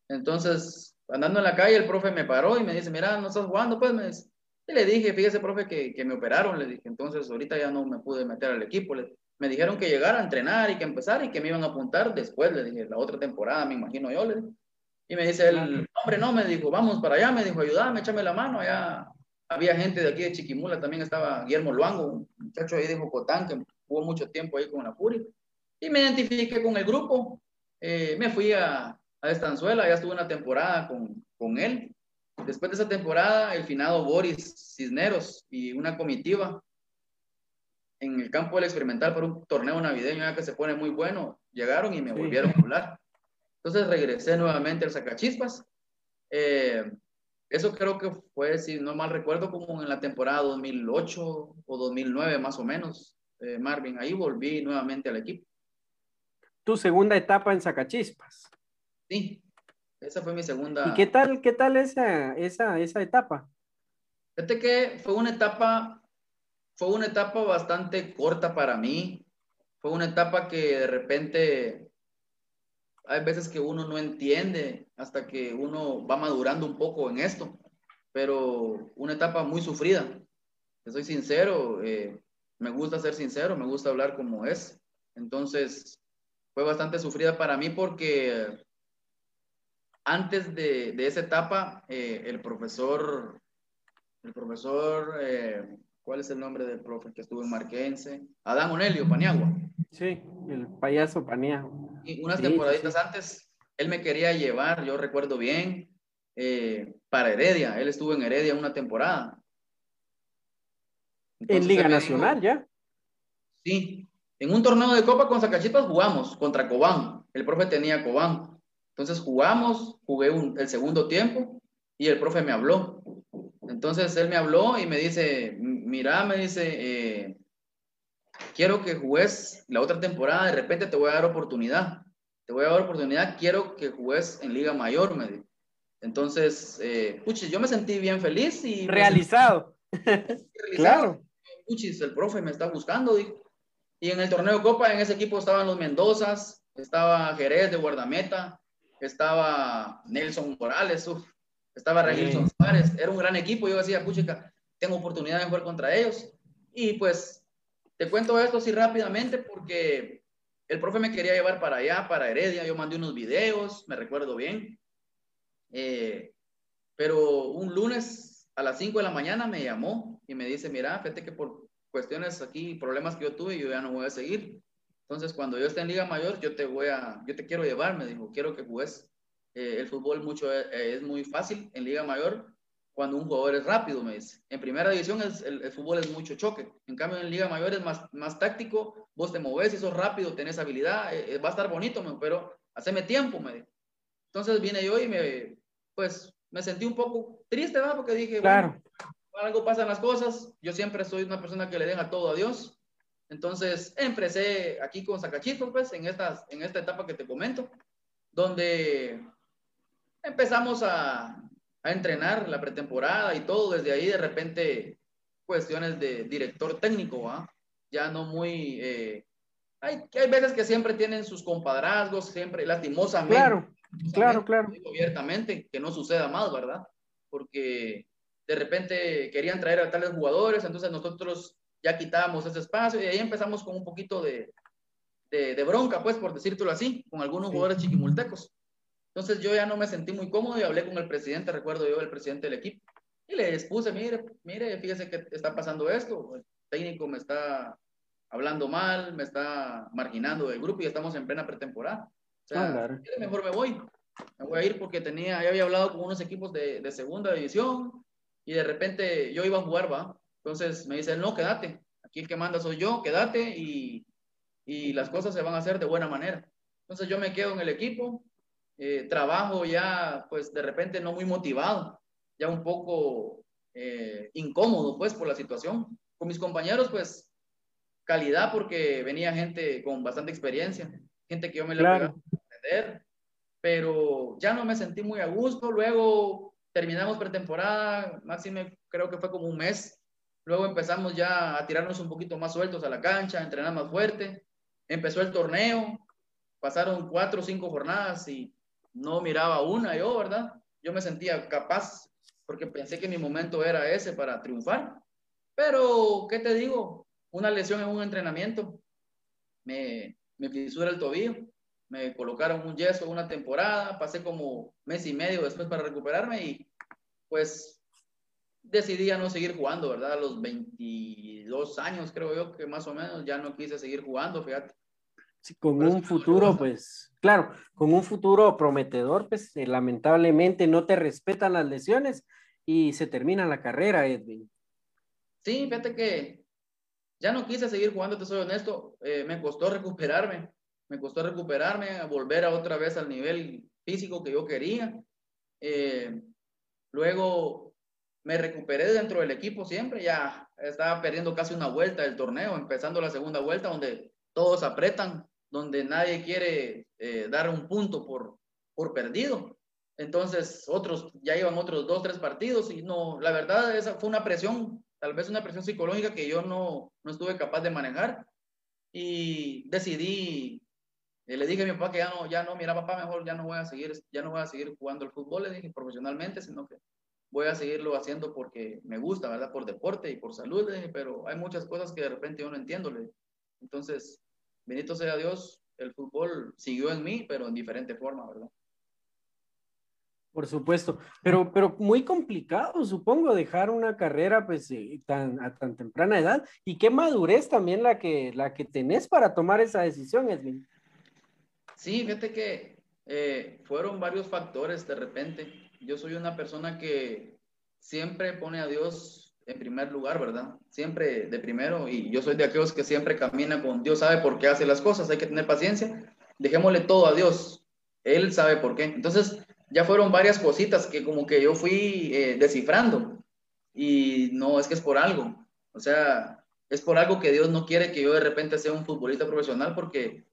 Entonces, andando en la calle, el profe me paró y me dice, mira, no estás jugando, pues me dice. Y le dije, fíjese, profe, que, que me operaron. Le dije, entonces ahorita ya no me pude meter al equipo. Le- me dijeron que llegara a entrenar y que empezar y que me iban a apuntar después, le dije, la otra temporada, me imagino yo, le dije. Y me dice el hombre, no, me dijo, vamos para allá, me dijo, ayúdame, échame la mano, allá había gente de aquí de Chiquimula, también estaba Guillermo Luango, un muchacho ahí de Jocotán, que jugó mucho tiempo ahí con la Puri. Y me identifiqué con el grupo, eh, me fui a, a Estanzuela, ya estuve una temporada con, con él. Después de esa temporada, el finado Boris Cisneros y una comitiva en el campo del experimental para un torneo navideño ya que se pone muy bueno, llegaron y me Sí. volvieron a hablar. Entonces regresé nuevamente al Sacachispas. Eh, eso creo que fue, si no mal recuerdo, como en la temporada 2008 o 2009 más o menos, eh, Marvin. Ahí volví nuevamente al equipo. Tu segunda etapa en Sacachispas. Sí, esa fue mi segunda. ¿Y qué tal, qué tal esa, esa, esa etapa? Fíjate que fue una etapa, fue una etapa bastante corta para mí. Fue una etapa que de repente hay veces que uno no entiende hasta que uno va madurando un poco en esto. pero una etapa muy sufrida. soy sincero, eh, me gusta ser sincero, me gusta hablar como es. Entonces, fue bastante sufrida para mí porque antes de, de esa etapa, eh, el profesor, el profesor, eh, ¿cuál es el nombre del profe que estuvo en Marquense? Adán Onelio Paniagua. Sí, el payaso Paniagua. Y unas temporaditas antes, él me quería llevar, yo recuerdo bien, eh, para Heredia. Él estuvo en Heredia una temporada. en Liga Nacional ya. Sí, en un torneo de Copa con Zacachipas jugamos contra Cobán. El profe tenía Cobán. Entonces jugamos, jugué el segundo tiempo y el profe me habló. Entonces él me habló y me dice, mira, me dice, eh, quiero que juegues la otra temporada, de repente te voy a dar oportunidad. Te voy a dar oportunidad, quiero que juegues en Liga Mayor, me dijo. Entonces, eh, puchis, yo me sentí bien feliz y... Realizado. claro. Puchis, el profe me está buscando, dijo. Y en el torneo Copa, en ese equipo estaban los Mendozas, estaba Jerez de guardameta, estaba Nelson Morales, estaba Regilson Suárez, era un gran equipo. Yo decía, puchica, tengo oportunidad de jugar contra ellos. Y pues, te cuento esto así rápidamente porque el profe me quería llevar para allá, para Heredia. Yo mandé unos videos, me recuerdo bien. Eh, pero un lunes a las 5 de la mañana me llamó y me dice, mira, fíjate que por cuestiones aquí, problemas que yo tuve, yo ya no voy a seguir. Entonces, cuando yo esté en Liga Mayor, yo te voy a, yo te quiero llevar, me dijo, quiero que juegues. Eh, el fútbol mucho es, eh, es, muy fácil en Liga Mayor cuando un jugador es rápido, me dice. En primera división el, el, fútbol es mucho choque. En cambio, en Liga Mayor es más, más táctico, vos te moves y sos rápido, tenés habilidad, va a estar bonito, pero haceme tiempo, me dijo. Entonces viene yo y me, pues, me sentí un poco triste, ¿verdad? Porque dije, claro. bueno, algo pasan las cosas. Yo siempre soy una persona que le deja todo a Dios. Entonces, empecé aquí con Sacachito, pues, en, estas, en esta etapa que te comento, donde empezamos a, a entrenar la pretemporada y todo. Desde ahí, de repente, cuestiones de director técnico, ¿va? Ya no muy... Eh, hay, hay veces que siempre tienen sus compadrazgos, siempre, lastimosamente. Claro Claro, claro. Abiertamente, que no suceda más, ¿verdad? Porque de repente querían traer a tales jugadores, entonces nosotros ya quitábamos ese espacio y ahí empezamos con un poquito de, de, bronca, pues, por decírtelo así, con algunos jugadores chiquimultecos. Entonces yo ya no me sentí muy cómodo y hablé con el presidente, recuerdo yo, el presidente del equipo, y le expuse, mire, mire, fíjese que está pasando esto, el técnico me está hablando mal, me está marginando del grupo y estamos en plena pretemporada. O sea, ah, mejor me voy. Me voy a ir porque tenía, ya había hablado con unos equipos de, de, segunda división y de repente yo iba a jugar, va. Entonces me dice, no, quédate. Aquí el que manda soy yo, quédate y, y las cosas se van a hacer de buena manera. Entonces yo me quedo en el equipo, eh, trabajo ya, pues de repente no muy motivado, ya un poco eh, incómodo, pues, por la situación. Con mis compañeros, pues, calidad porque venía gente con bastante experiencia gente que yo me le claro. entender, pero ya no me sentí muy a gusto. Luego terminamos pretemporada, máximo creo que fue como un mes. Luego empezamos ya a tirarnos un poquito más sueltos a la cancha, a entrenar más fuerte. Empezó el torneo, pasaron cuatro o cinco jornadas y no miraba una yo, ¿verdad? Yo me sentía capaz porque pensé que mi momento era ese para triunfar. Pero, ¿qué te digo? Una lesión en un entrenamiento me, me fisura el tobillo, me colocaron un yeso una temporada, pasé como mes y medio después para recuperarme y pues decidí a no seguir jugando, ¿verdad? A los 22 años creo yo que más o menos ya no quise seguir jugando, fíjate. Sí, con un futuro, pues, claro, con un futuro prometedor, pues eh, lamentablemente no te respetan las lesiones y se termina la carrera, Edwin. Sí, fíjate que ya no quise seguir jugando, te soy honesto, eh, me costó recuperarme, me costó recuperarme, a volver a otra vez al nivel físico que yo quería. Eh, luego me recuperé dentro del equipo siempre, ya estaba perdiendo casi una vuelta del torneo, empezando la segunda vuelta donde todos apretan, donde nadie quiere eh, dar un punto por, por perdido. Entonces, otros ya iban otros dos, tres partidos y no, la verdad, esa fue una presión tal vez una presión psicológica que yo no, no estuve capaz de manejar y decidí, le dije a mi papá que ya no, ya no, mira papá, mejor ya no voy a seguir, ya no voy a seguir jugando el fútbol, le dije profesionalmente, sino que voy a seguirlo haciendo porque me gusta, ¿verdad? Por deporte y por salud, pero hay muchas cosas que de repente yo no entiendo. Entonces, bendito sea Dios, el fútbol siguió en mí, pero en diferente forma, ¿verdad? Por supuesto, pero, pero muy complicado, supongo, dejar una carrera pues eh, tan, a tan temprana edad y qué madurez también la que, la que tenés para tomar esa decisión, Edwin. Sí, fíjate que eh, fueron varios factores de repente. Yo soy una persona que siempre pone a Dios en primer lugar, ¿verdad? Siempre de primero y yo soy de aquellos que siempre camina con Dios sabe por qué hace las cosas, hay que tener paciencia. Dejémosle todo a Dios, Él sabe por qué. Entonces, ya fueron varias cositas que como que yo fui eh, descifrando. Y no, es que es por algo. O sea, es por algo que Dios no quiere que yo de repente sea un futbolista profesional porque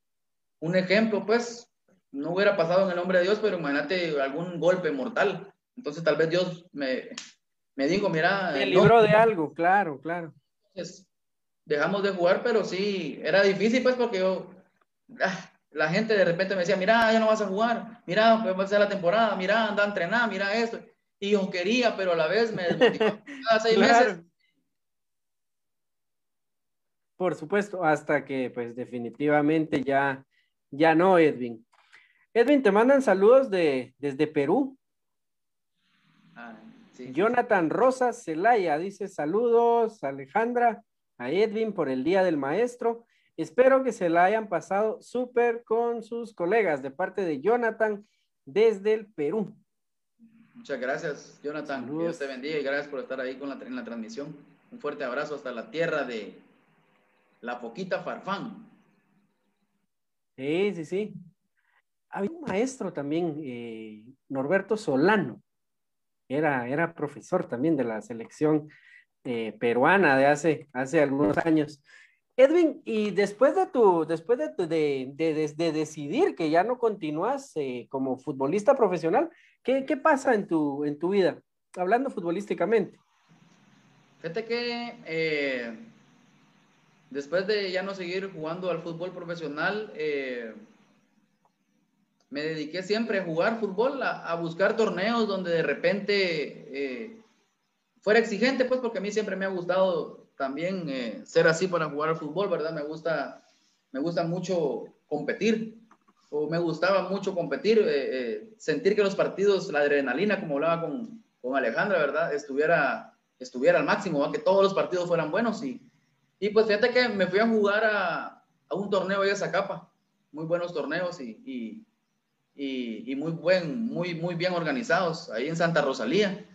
un ejemplo, pues, no hubiera pasado en el nombre de Dios, pero imagínate algún golpe mortal. Entonces tal vez Dios me, me dijo, mira... El libro de algo, claro, claro. Entonces, dejamos de jugar, pero sí, era difícil pues porque yo... Ah, la gente de repente me decía, mira, ya no vas a jugar, mira, pues va a ser la temporada, mira, anda a entrenar, mira esto. Y yo quería, pero a la vez me desmotivaba (laughs) cada seis meses. Por supuesto, hasta que pues definitivamente ya, ya no, Edwin. Edwin, te mandan saludos de, desde Perú. Ah, Jonathan Rosas Celaya dice saludos, Alejandra, a Edwin por el Día del Maestro. Espero que se la hayan pasado súper con sus colegas de parte de Jonathan desde el Perú. Muchas gracias, Jonathan. Dios te bendiga y gracias por estar ahí con la, en la transmisión. Un fuerte abrazo hasta la tierra de La Poquita Farfán. Sí, sí, sí. Había un maestro también, eh, Norberto Solano. Era, era profesor también de la selección eh, peruana de hace, hace algunos años. Edwin, y después de tu, después de, de, decidir que ya no continúas eh, como futbolista profesional, ¿qué, ¿qué, pasa en tu, en tu vida? Hablando futbolísticamente. Fíjate que después de ya no seguir jugando al fútbol profesional, me dediqué siempre a jugar fútbol, a, buscar torneos donde de repente fuera exigente, pues porque a mí siempre me ha gustado también eh, ser así para jugar al fútbol, ¿verdad? Me gusta, me gusta mucho competir, o me gustaba mucho competir, eh, eh, sentir que los partidos, la adrenalina, como hablaba con, con Alejandra, ¿verdad? Estuviera, estuviera al máximo, que todos los partidos fueran buenos. Y, y pues fíjate que me fui a jugar a, a un torneo de esa capa, muy buenos torneos y, y, y muy, buen, muy, muy bien organizados, ahí en Santa Rosalía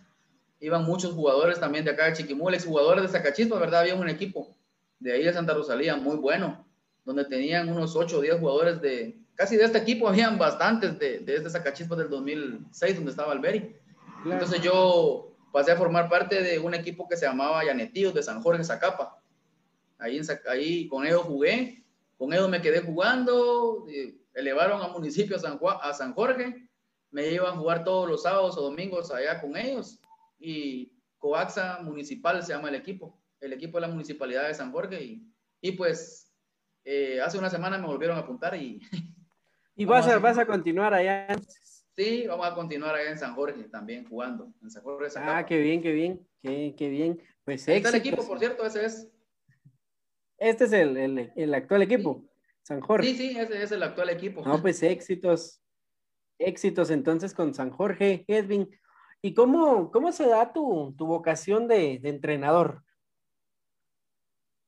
iban muchos jugadores también de acá de Chiquimules, jugadores de Zacachispa, ¿verdad? Había un equipo de ahí de Santa Rosalía muy bueno, donde tenían unos 8 o 10 jugadores de, casi de este equipo, (laughs) habían bastantes de, de este Zacachispa del 2006, donde estaba Alberi. Entonces yo pasé a formar parte de un equipo que se llamaba Yanetíos de San Jorge Zacapa. Ahí, ahí con ellos jugué, con ellos me quedé jugando, elevaron a municipio San, a San Jorge, me iban a jugar todos los sábados o domingos allá con ellos y Coaxa Municipal se llama el equipo, el equipo de la Municipalidad de San Jorge y, y pues eh, hace una semana me volvieron a apuntar y... (laughs) ¿Y vas a, vas a continuar allá? Sí, vamos a continuar allá en San Jorge también jugando, en San Jorge. ah, qué bien, qué bien, qué, qué bien. Pues este es el equipo, por cierto, ese es. Este es el, el, el actual equipo, San Jorge. Sí, sí, ese es el actual equipo. No, pues éxitos, éxitos entonces con San Jorge, Edwin. ¿Y cómo, cómo se da tu, tu vocación de, de, entrenador?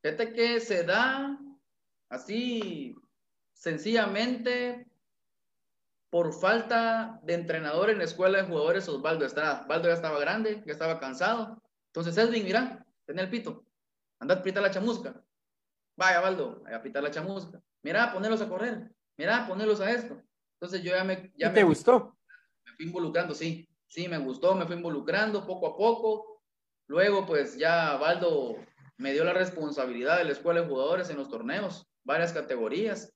Fíjate que se da así sencillamente por falta de entrenador en la escuela de jugadores Osvaldo Estrada. Osvaldo ya estaba grande, ya estaba cansado. Entonces, Edwin, mira, ten el pito. Anda a pitar la chamusca. Vaya, Valdo, a pitar la chamusca. Mira, ponerlos a correr. Mira, ponerlos a esto. Entonces yo ya me... Ya ¿Y te gustó? Me fui involucrando, sí sí, me gustó, me fui involucrando poco a poco. Luego, pues ya Valdo me dio la responsabilidad de la escuela de jugadores en los torneos, varias categorías,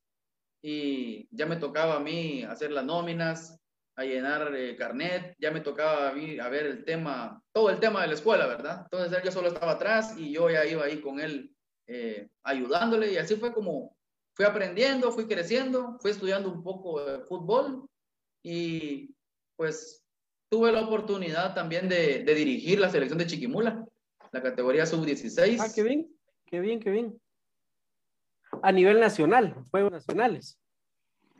y ya me tocaba a mí hacer las nóminas, a llenar el carnet, ya me tocaba a mí a ver el tema, todo el tema de la escuela, ¿verdad? Entonces él yo solo estaba atrás y yo ya iba ahí con él eh, ayudándole y así fue como fui aprendiendo, fui creciendo, fui estudiando un poco de fútbol y pues tuve la oportunidad también de, de dirigir la selección de Chiquimula, la categoría sub-16. Ah, qué bien, qué bien, qué bien. A nivel nacional, juegos nacionales.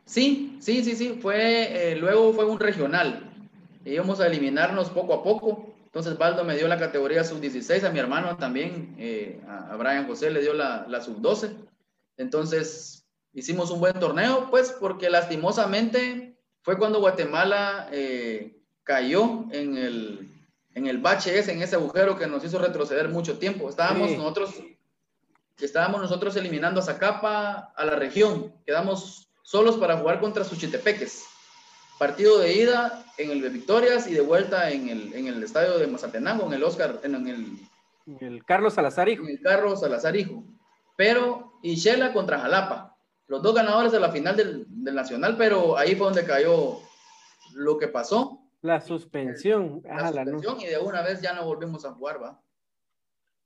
Sí, sí, sí, sí, fue, eh, luego fue un regional. Íbamos a eliminarnos poco a poco. Entonces Baldo me dio la categoría sub-16, a mi hermano también, eh, a, a Brian José le dio la, la sub-12. Entonces hicimos un buen torneo, pues porque lastimosamente fue cuando Guatemala eh, cayó en el, en el bache ese, en ese agujero que nos hizo retroceder mucho tiempo. Estábamos Sí. nosotros, estábamos nosotros eliminando a Zacapa, a la región. Quedamos solos para jugar contra Suchitepeques. Partido de ida en el de Victorias y de vuelta en el, en el estadio de Mazatenango, en el Oscar, en, en el, El Carlos Salazar, hijo. en el carro Salazar Hijo. Pero, y Shela contra Jalapa. Los dos ganadores de la final del, del Nacional, pero ahí fue donde cayó lo que pasó, La suspensión. la no. suspensión, y de una vez ya no volvimos a jugar, ¿va?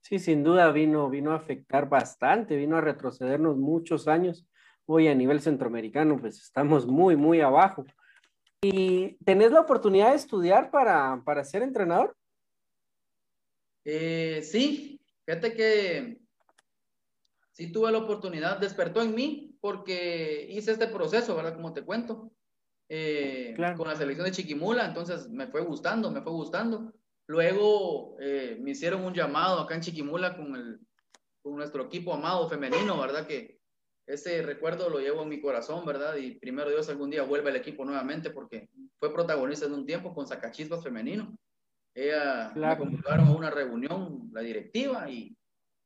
Sí, sin duda vino, vino a afectar bastante, vino a retrocedernos muchos años. Hoy a nivel centroamericano, pues estamos muy, muy abajo. ¿Y tenés la oportunidad de estudiar para, para ser entrenador? Eh, sí, fíjate que sí tuve la oportunidad, despertó en mí porque hice este proceso, ¿verdad? Como te cuento, eh, Claro. con la selección de Chiquimula, entonces me fue gustando, me fue gustando. Luego eh, me hicieron un llamado acá en Chiquimula con, el, con nuestro equipo amado femenino, ¿verdad? Que ese recuerdo lo llevo en mi corazón, ¿verdad? Y primero Dios algún día vuelve al equipo nuevamente porque fue protagonista en un tiempo con Sacachispas femenino. Ella Claro. me convocaron a una reunión, la directiva, y,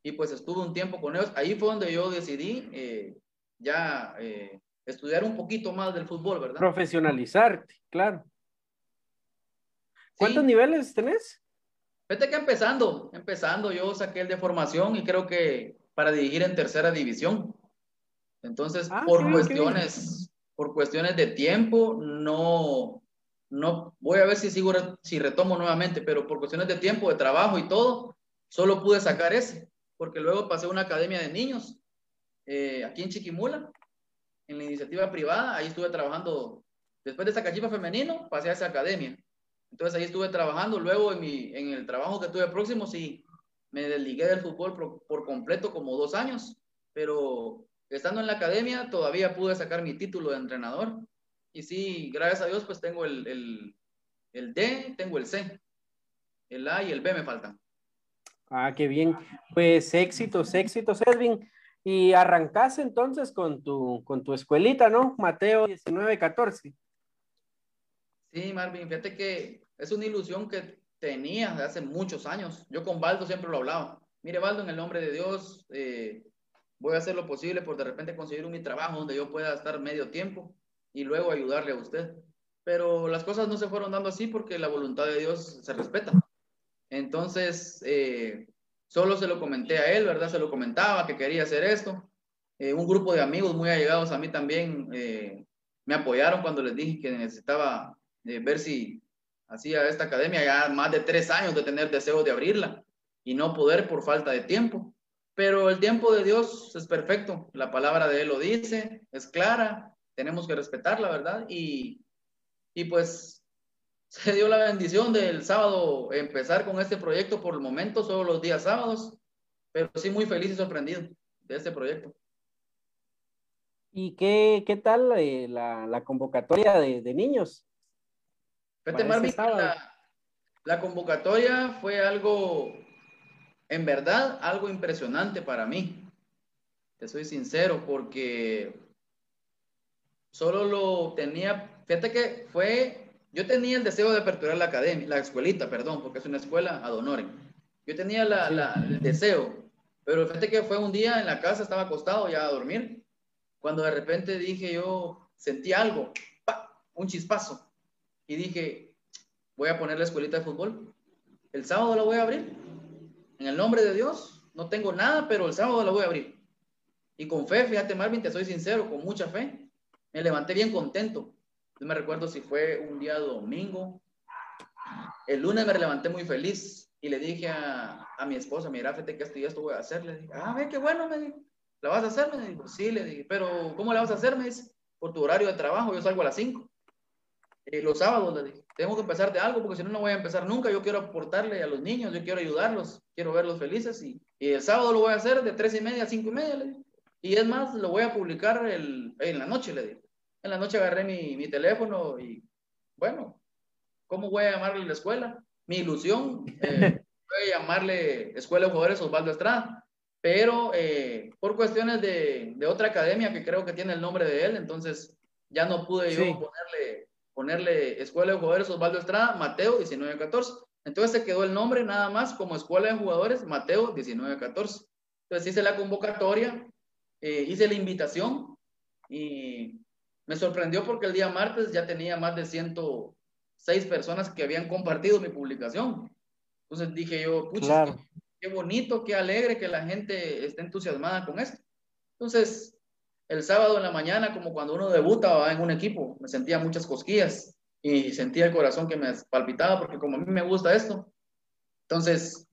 y pues estuve un tiempo con ellos. Ahí fue donde yo decidí eh, ya eh, estudiar un poquito más del fútbol, ¿verdad? Profesionalizarte, claro. ¿Cuántos Sí. niveles tenés? Fíjate que empezando, empezando, yo saqué el de formación y creo que para dirigir en tercera división. Entonces, Ah, por bien. cuestiones, por cuestiones de tiempo, no, no, voy a ver si sigo, si retomo nuevamente, pero por cuestiones de tiempo, de trabajo y todo, solo pude sacar ese, porque luego pasé a una academia de niños eh, aquí en Chiquimula, en la iniciativa privada, ahí estuve trabajando, después de Zacachipa Femenino, pasé a esa academia. Entonces ahí estuve trabajando, luego en, mi, en el trabajo que tuve próximo, sí, me desligué del fútbol por, por completo como dos años, pero estando en la academia todavía pude sacar mi título de entrenador. Y sí, gracias a Dios, pues tengo el, el, el D, tengo el C, el A y el B me faltan. Ah, qué bien. Pues éxitos, éxitos, Edwin. Y arrancás entonces con tu, con tu escuelita, ¿no? Mateo 19, 14. Sí, Marvin, fíjate que es una ilusión que tenía de hace muchos años. Yo con Baldo siempre lo hablaba. Mire, Baldo, en el nombre de Dios, eh, voy a hacer lo posible por de repente conseguir un mi trabajo donde yo pueda estar medio tiempo y luego ayudarle a usted. Pero las cosas no se fueron dando así porque la voluntad de Dios se respeta. Entonces, eh, solo se lo comenté a él, ¿verdad? Se lo comentaba que quería hacer esto. Eh, un grupo de amigos muy allegados a mí también eh, me apoyaron cuando les dije que necesitaba eh, ver si hacía esta academia ya más de tres años de tener deseo de abrirla y no poder por falta de tiempo. Pero el tiempo de Dios es perfecto, la palabra de Él lo dice, es clara, tenemos que respetarla, ¿verdad? Y, y pues se dio la bendición del sábado empezar con este proyecto por el momento, solo los días sábados, pero sí muy feliz y sorprendido de este proyecto. ¿Y qué, qué tal eh, la, la convocatoria de, de niños? Fíjate, Marvin, sábado. la, la convocatoria fue algo, en verdad, algo impresionante para mí. Te soy sincero, porque solo lo tenía, fíjate que fue, yo tenía el deseo de aperturar la academia, la escuelita, perdón, porque es una escuela ad honorem. Yo tenía la, el deseo, pero fíjate que fue un día en la casa, estaba acostado ya a dormir, cuando de repente dije yo, sentí algo, ¡pa! un chispazo, y dije, voy a poner la escuelita de fútbol. El sábado la voy a abrir. En el nombre de Dios, no tengo nada, pero el sábado la voy a abrir. Y con fe, fíjate Marvin, te soy sincero, con mucha fe, me levanté bien contento. No me recuerdo si fue un día domingo. El lunes me levanté muy feliz y le dije a, a mi esposa, mira, fíjate que esto y esto voy a hacer. Le dije, ah, ve qué bueno, me dijo. ¿La vas a hacer? Me dijo, sí, le dije, pero ¿cómo la vas a hacer? Me dice, por tu horario de trabajo, yo salgo a las 5. Eh, los sábados, le dije. tengo que empezar de algo, porque si no, no voy a empezar nunca. Yo quiero aportarle a los niños, yo quiero ayudarlos, quiero verlos felices. Y, y el sábado lo voy a hacer de tres y media a cinco y media. Y es más, lo voy a publicar el, en la noche, le digo. En la noche agarré mi, mi teléfono y, bueno, ¿cómo voy a llamarle la escuela? Mi ilusión, eh, (laughs) a llamarle Escuela de Jugadores Osvaldo Estrada, pero eh, por cuestiones de, de, otra academia que creo que tiene el nombre de él, entonces ya no pude yo sí. ponerle, ponerle Escuela de Jugadores Osvaldo Estrada, Mateo 1914. Entonces se quedó el nombre nada más como Escuela de Jugadores Mateo 1914. Entonces hice la convocatoria, eh, hice la invitación y me sorprendió porque el día martes ya tenía más de 106 personas que habían compartido mi publicación. Entonces dije yo, pucha, claro. qué, qué bonito, qué alegre que la gente esté entusiasmada con esto. Entonces, el sábado en la mañana, como cuando uno debuta en un equipo, me sentía muchas cosquillas y sentía el corazón que me palpitaba porque como a mí me gusta esto. Entonces,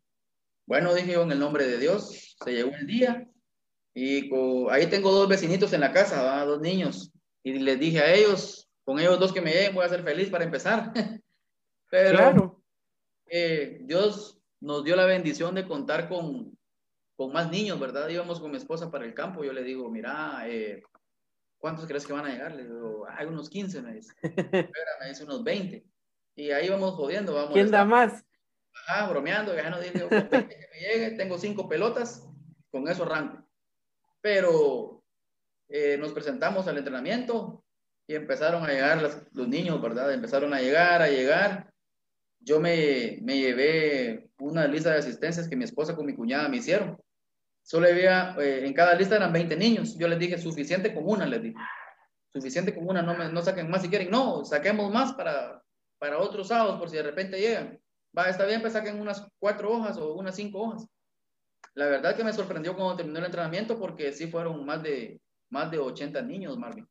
bueno, dije yo en el nombre de Dios, se llegó el día y ahí tengo dos vecinitos en la casa, dos niños, y les dije a ellos, con ellos dos que me lleguen, voy a ser feliz para empezar. (laughs) Pero claro. eh, Dios nos dio la bendición de contar con, con más niños, ¿verdad? Íbamos con mi esposa para el campo, yo le digo, mira, eh, ¿cuántos crees que van a llegar? Le digo, hay unos 15, me dice. (laughs) Espera, me dice unos 20. Y ahí vamos jodiendo, vamos. ¿Quién da más? Ajá, bromeando, ya no digo, que me llegue, tengo cinco pelotas, con eso arranco. Pero eh, nos presentamos al entrenamiento y empezaron a llegar las, los niños, ¿verdad? Empezaron a llegar, a llegar. Yo me, me, llevé una lista de asistencias que mi esposa con mi cuñada me hicieron. Solo había, eh, en cada lista eran 20 niños. Yo les dije, suficiente con una, les dije. Suficiente con una, no, me, no saquen más si quieren. No, saquemos más para, para otros sábados por si de repente llegan. Va, está bien, pues saquen unas cuatro hojas o unas cinco hojas. La verdad que me sorprendió cuando terminó el entrenamiento porque sí fueron más de, más de 80 niños, Marvin.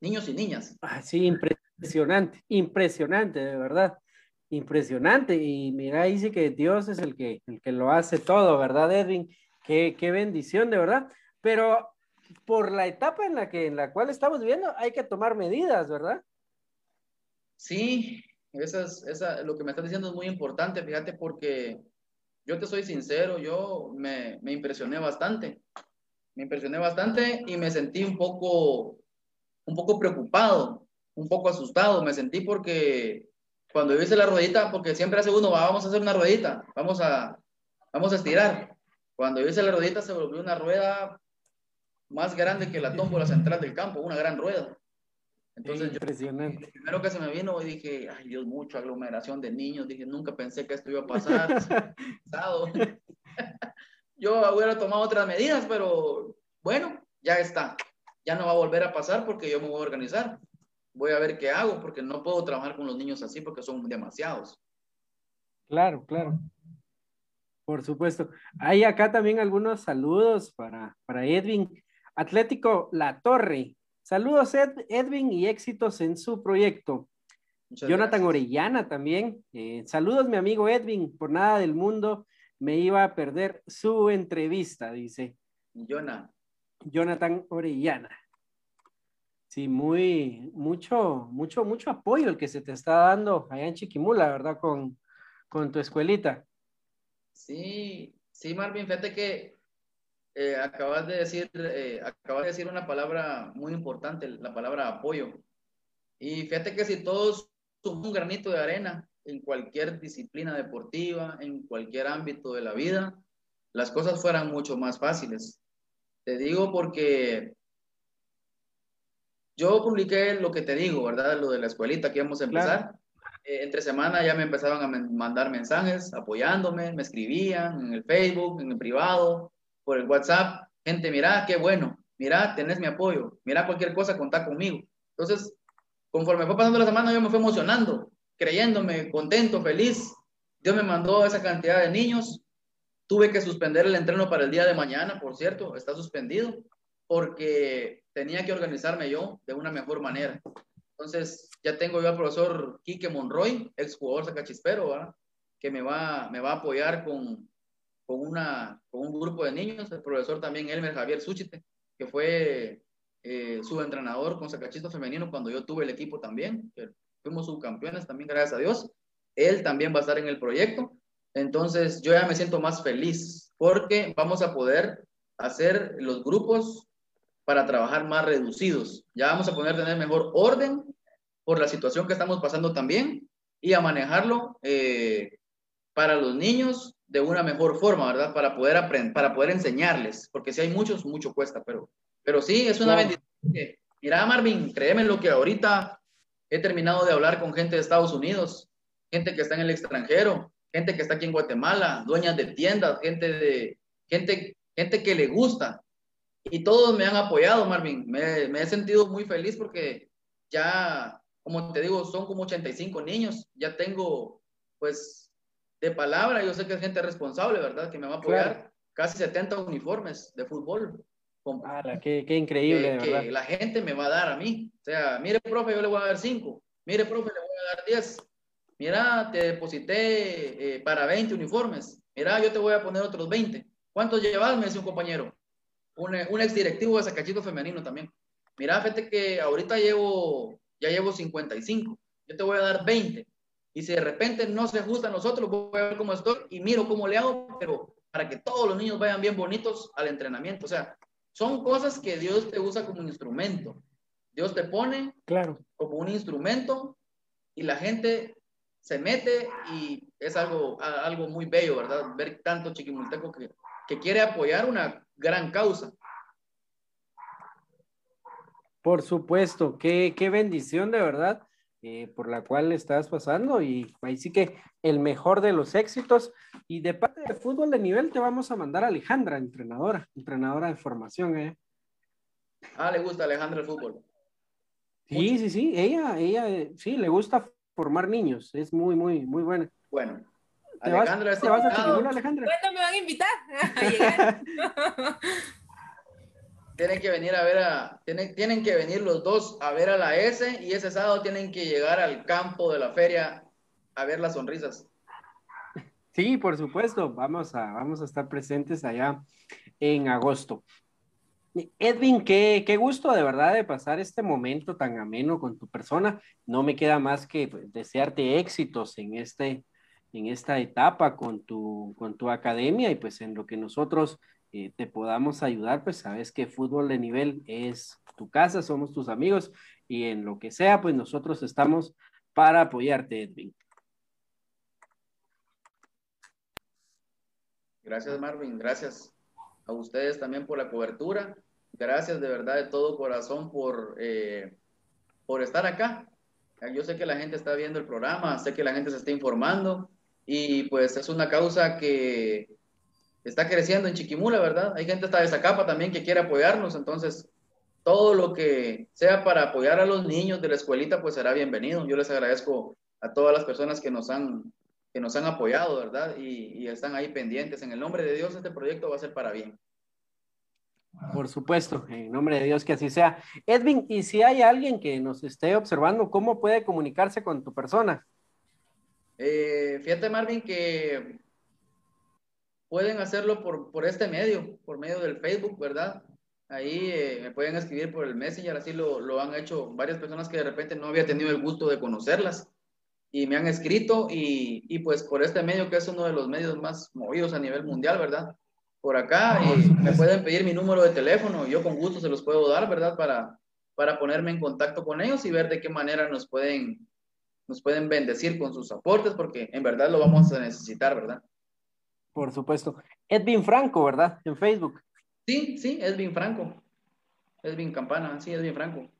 Niños y niñas. Ah, sí, impresionante, impresionante, de verdad. Impresionante. Y mira, dice que Dios es el que, el que lo hace todo, ¿verdad, Edwin? Qué, qué bendición, de verdad. Pero por la etapa en la, que, en la cual estamos viviendo, hay que tomar medidas, ¿verdad? Sí, esa es, esa, lo que me estás diciendo es muy importante, fíjate, porque yo te soy sincero, yo me, me, impresioné bastante. Me impresioné bastante y me sentí un poco, un poco preocupado, un poco asustado. Me sentí porque cuando yo hice la ruedita, porque siempre hace uno, vamos a hacer una ruedita, vamos a, vamos a estirar. Cuando yo hice la ruedita se volvió una rueda más grande que la tómbola central del campo, una gran rueda. Entonces, Impresionante. Yo, primero que se me vino, y dije, ay Dios, mucha aglomeración de niños. Dije, nunca pensé que esto iba a pasar. (laughs) yo hubiera tomado otras medidas, pero bueno, ya está. Ya no va a volver a pasar porque yo me voy a organizar. Voy a ver qué hago porque no puedo trabajar con los niños así porque son demasiados. Claro, claro. Por supuesto. Hay acá también algunos saludos para, para Edwin. Atlético La Torre, Saludos, Ed, Edwin, y éxitos en su proyecto. Muchas Jonathan gracias. Orellana también. Eh, saludos, mi amigo Edwin. Por nada del mundo me iba a perder su entrevista, dice. Jonah. Jonathan Orellana. Sí, muy, mucho, mucho, mucho apoyo el que se te está dando allá en Chiquimula, ¿verdad? Con, con tu escuelita. Sí, sí, Marvin, fíjate que eh, acabas de decir, eh, acabas de decir una palabra muy importante, la palabra apoyo. Y fíjate que si todos somos un granito de arena en cualquier disciplina deportiva, en cualquier ámbito de la vida, las cosas fueran mucho más fáciles. Te digo porque yo publiqué lo que te digo, ¿verdad? Lo de la escuelita que íbamos a empezar. Claro. Eh, entre semana ya me empezaban a mandar mensajes apoyándome, me escribían en el Facebook, en el privado, por el WhatsApp, gente, mira, qué bueno, mira, tenés mi apoyo, mira cualquier cosa, contá conmigo. Entonces, conforme fue pasando la semana, yo me fui emocionando, creyéndome, contento, feliz. Dios me mandó esa cantidad de niños. Tuve que suspender el entreno para el día de mañana, por cierto, está suspendido, porque tenía que organizarme yo de una mejor manera. Entonces, ya tengo yo al profesor Quique Monroy, ex jugador sacachispero, que me va, me va a apoyar con, con, una, con un grupo de niños, el profesor también Elmer Javier Suchite, que fue eh, su entrenador con Sacachito Femenino cuando yo tuve el equipo también, fuimos subcampeones también, gracias a Dios. Él también va a estar en el proyecto. Entonces, yo ya me siento más feliz porque vamos a poder hacer los grupos para trabajar más reducidos. Ya vamos a poder tener mejor orden por la situación que estamos pasando también y a manejarlo eh, para los niños de una mejor forma, ¿verdad? Para poder aprender, para poder enseñarles, porque si hay muchos, mucho cuesta, pero, pero sí, es una bendición. mira, Marvin, créeme lo que ahorita he terminado de hablar con gente de Estados Unidos, gente que está en el extranjero, gente que está aquí en Guatemala, dueñas de tiendas, gente de gente, gente que le gusta. Y todos me han apoyado, Marvin. Me, me he sentido muy feliz porque ya, como te digo, son como 85 niños. Ya tengo, pues, de palabra, yo sé que es gente responsable, ¿verdad? Que me va a apoyar. Casi 70 uniformes de fútbol. (laughs) qué, qué, increíble, que, la gente me va a dar a mí. O sea, mire, profe, yo le voy a dar 5. Mire, profe, le voy a dar 10. Mira, te deposité eh, para 20 uniformes. Mira, yo te voy a poner otros 20. ¿Cuántos llevas? Me dice un compañero. Un, un ex directivo de Zacachito Femenino también. Mira, fíjate que ahorita llevo, ya llevo 55. Yo te voy a dar 20 y si de repente no se ajusta a nosotros, voy a ver cómo estoy y miro cómo le hago, pero para que todos los niños vayan bien bonitos al entrenamiento. O sea, son cosas que Dios te usa como un instrumento. Dios te pone claro. como un instrumento y la gente se mete y es algo, algo muy bello, ¿verdad? Ver tanto chiquimulteco que, que quiere apoyar una gran causa. Por supuesto, qué, qué bendición de verdad eh, por la cual estás pasando y ahí sí que el mejor de los éxitos. Y de parte de fútbol de nivel te vamos a mandar a Alejandra, entrenadora, entrenadora de formación. ¿eh? Ah, le gusta a Alejandra el fútbol. Sí, sí, sí, ella, ella, sí, le gusta formar niños, es muy, muy, muy buena. Bueno, Alejandra, ¿te vas, a Alejandra? ¿Cuándo me van a invitar? (laughs) (laughs) (laughs) tienen que venir a ver a, tienen, tienen que venir los dos a ver a la S y ese sábado tienen que llegar al campo de la feria a ver las sonrisas. Sí, por supuesto, vamos a, vamos a estar presentes allá en agosto. Edwin, qué, qué gusto de verdad de pasar este momento tan ameno con tu persona. No me queda más que pues, desearte éxitos en, este, en esta etapa con tu, con tu academia y pues en lo que nosotros eh, te podamos ayudar, pues sabes que fútbol de nivel es tu casa, somos tus amigos y en lo que sea, pues nosotros estamos para apoyarte, Edwin. Gracias, Marvin. Gracias a ustedes también por la cobertura. Gracias de verdad de todo corazón por, eh, por estar acá. Yo sé que la gente está viendo el programa, sé que la gente se está informando y pues es una causa que está creciendo en Chiquimula, ¿verdad? Hay gente hasta de Zacapa también que quiere apoyarnos, entonces todo lo que sea para apoyar a los niños de la escuelita, pues será bienvenido. Yo les agradezco a todas las personas que nos han, que nos han apoyado, ¿verdad? Y, y están ahí pendientes. En el nombre de Dios, este proyecto va a ser para bien. Por supuesto, en nombre de Dios que así sea. Edwin, y si hay alguien que nos esté observando, ¿cómo puede comunicarse con tu persona? Eh, fíjate, Marvin, que pueden hacerlo por, por este medio, por medio del Facebook, ¿verdad? Ahí eh, me pueden escribir por el Messenger, así lo, lo, han hecho varias personas que de repente no había tenido el gusto de conocerlas y me han escrito y, y pues por este medio que es uno de los medios más movidos a nivel mundial, ¿verdad? Por acá y me pueden pedir mi número de teléfono, yo con gusto se los puedo dar, ¿verdad? Para, para ponerme en contacto con ellos y ver de qué manera nos pueden, nos pueden bendecir con sus aportes, porque en verdad lo vamos a necesitar, ¿verdad? Por supuesto. Edwin Franco, ¿verdad? En Facebook. Sí, sí, Edwin Franco. Edwin Campana, sí, Edwin Franco.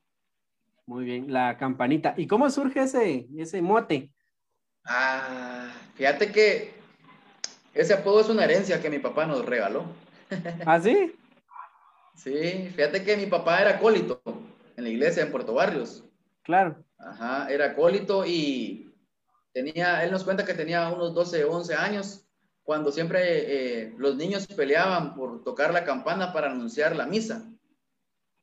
Muy bien, la campanita. ¿Y cómo surge ese, ese mote? Ah, fíjate que ese apodo es una herencia que mi papá nos regaló. ¿Ah, sí? (laughs) sí, fíjate que mi papá era acólito en la iglesia en Puerto Barrios. Claro. Ajá, era acólito y tenía, él nos cuenta que tenía unos 12, 11 años cuando siempre eh, los niños peleaban por tocar la campana para anunciar la misa.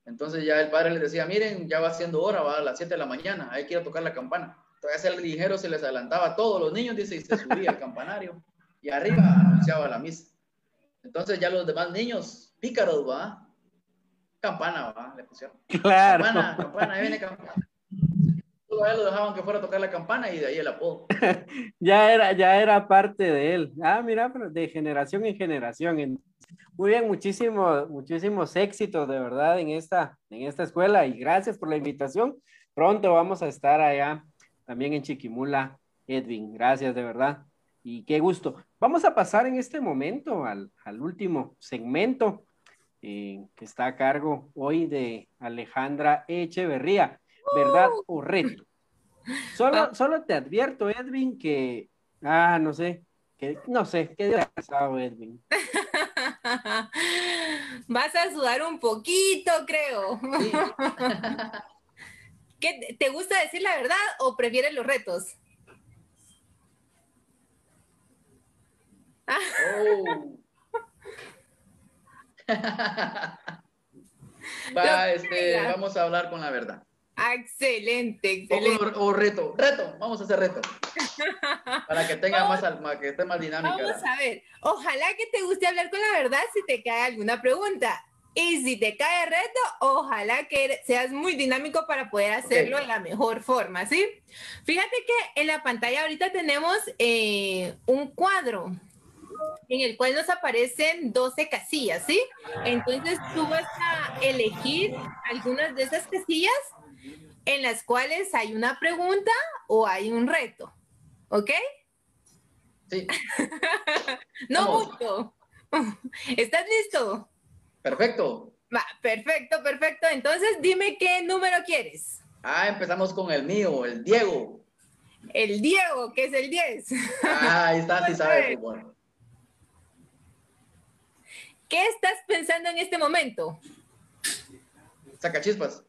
Entonces ya el padre les decía, miren, ya va siendo hora, va a las 7 de la mañana, hay que ir a tocar la campana. Entonces el ligero se les adelantaba a todos los niños, dice, y se subía al campanario y arriba anunciaba la misa. Entonces ya los demás niños, pícaros, va, campana, va, le pusieron. Claro. Campana, campana, ahí viene campana. Solo a él lo dejaban que fuera a tocar la campana y de ahí el apodo. (laughs) ya, era, ya era parte de él. Ah, mira, de generación en generación. Muy bien, muchísimos, muchísimos éxitos de verdad en esta, en esta escuela y gracias por la invitación. Pronto vamos a estar allá también en Chiquimula, Edwin. Gracias de verdad. Y qué gusto. Vamos a pasar en este momento al, al último segmento eh, que está a cargo hoy de Alejandra Echeverría. ¿Verdad o reto? Solo, ah. solo te advierto, Edwin, que, ah, no sé, que, no sé, qué desgraciado, Edwin. (laughs) Vas a sudar un poquito, creo. (laughs) ¿Qué, ¿Te gusta decir la verdad o prefieres los retos? Oh. (laughs) Va, este, vamos a hablar con la verdad. Excelente, excelente. O, reto, reto, vamos a hacer reto. (laughs) Para que tenga más, que esté más dinámica. Vamos a ver, ojalá que te guste hablar con la verdad si te cae alguna pregunta. Y si te cae reto, ojalá que seas muy dinámico para poder hacerlo de la mejor forma, ¿sí? Fíjate que en la pantalla ahorita tenemos eh, un cuadro en el cual nos aparecen 12 casillas, ¿sí? Entonces tú vas a elegir algunas de esas casillas en las cuales hay una pregunta o hay un reto, ¿ok? Sí. (laughs) no mucho. (laughs) ¿Estás listo? Perfecto. Va, perfecto, perfecto. Entonces dime qué número quieres. Ah, empezamos con el mío, el Diego. El Diego, que es el 10. Ah, ahí está, sí (laughs) sabe. Bueno. ¿Qué estás pensando en este momento? Saca chispas.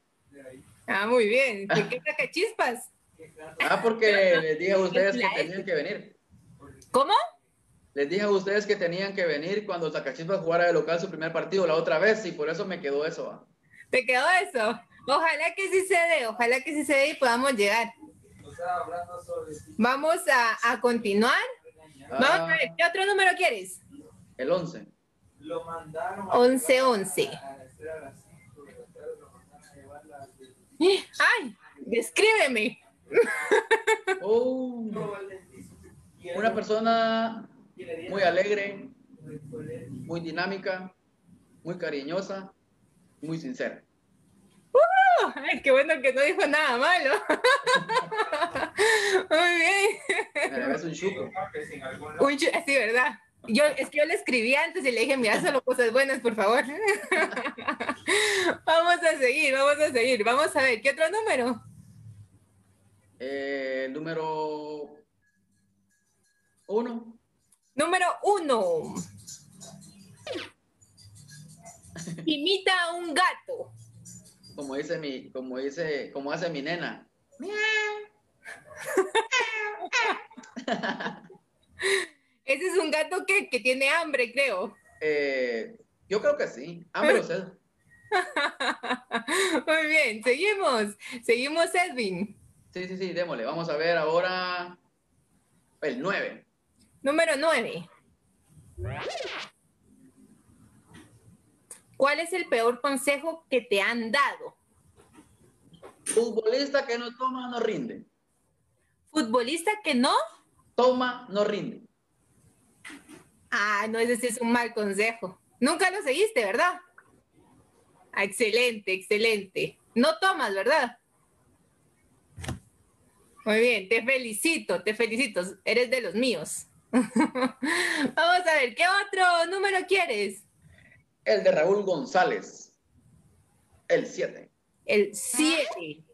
Ah, muy bien. ¿Por qué (laughs) saca chispas? Ah, porque les dije a (laughs) ustedes que tenían que venir. ¿Cómo? Les dije a ustedes que tenían que venir cuando Sacachispas jugara de local su primer partido la otra vez y por eso me quedó eso. ¿Te quedó eso? Ojalá que sí se dé, ojalá que sí se dé y podamos llegar. Vamos a, continuar. Vamos a ver, ¿qué otro número quieres? El 11. Lo mandaron. 11, 11. ¡Ay! Descríbeme. Oh, una persona muy alegre, muy dinámica, muy cariñosa, muy sincera. ¡Uh! Ay, qué bueno que no dijo nada malo. (laughs) muy bien. Es un chuco. Un chuco, sí, ¿verdad? Yo, es que yo le escribí antes y le dije, mira, solo cosas buenas, por favor. (laughs) vamos a seguir, vamos a seguir. Vamos a ver, ¿qué otro número? Eh, número uno. Número uno. Imita a un gato. Como dice mi, como dice, como hace mi nena. (laughs) (laughs) Ese es un gato que, tiene hambre, creo. Eh, yo creo que sí. Hambre o sed. (laughs) Muy bien, seguimos. Seguimos, Edwin. Sí, sí, sí, démosle. Vamos a ver ahora el 9. Número 9. ¿Cuál es el peor consejo que te han dado? Futbolista que no toma, no rinde. ¿Futbolista que no? Toma, no rinde. Ah, no, ese sí es un mal consejo. Nunca lo seguiste, ¿verdad? Ah, excelente, excelente. No tomas, ¿verdad? Muy bien, te felicito, te felicito. Eres de los míos. (laughs) Vamos a ver, ¿qué otro número quieres? El de Raúl González. El 7. El 7.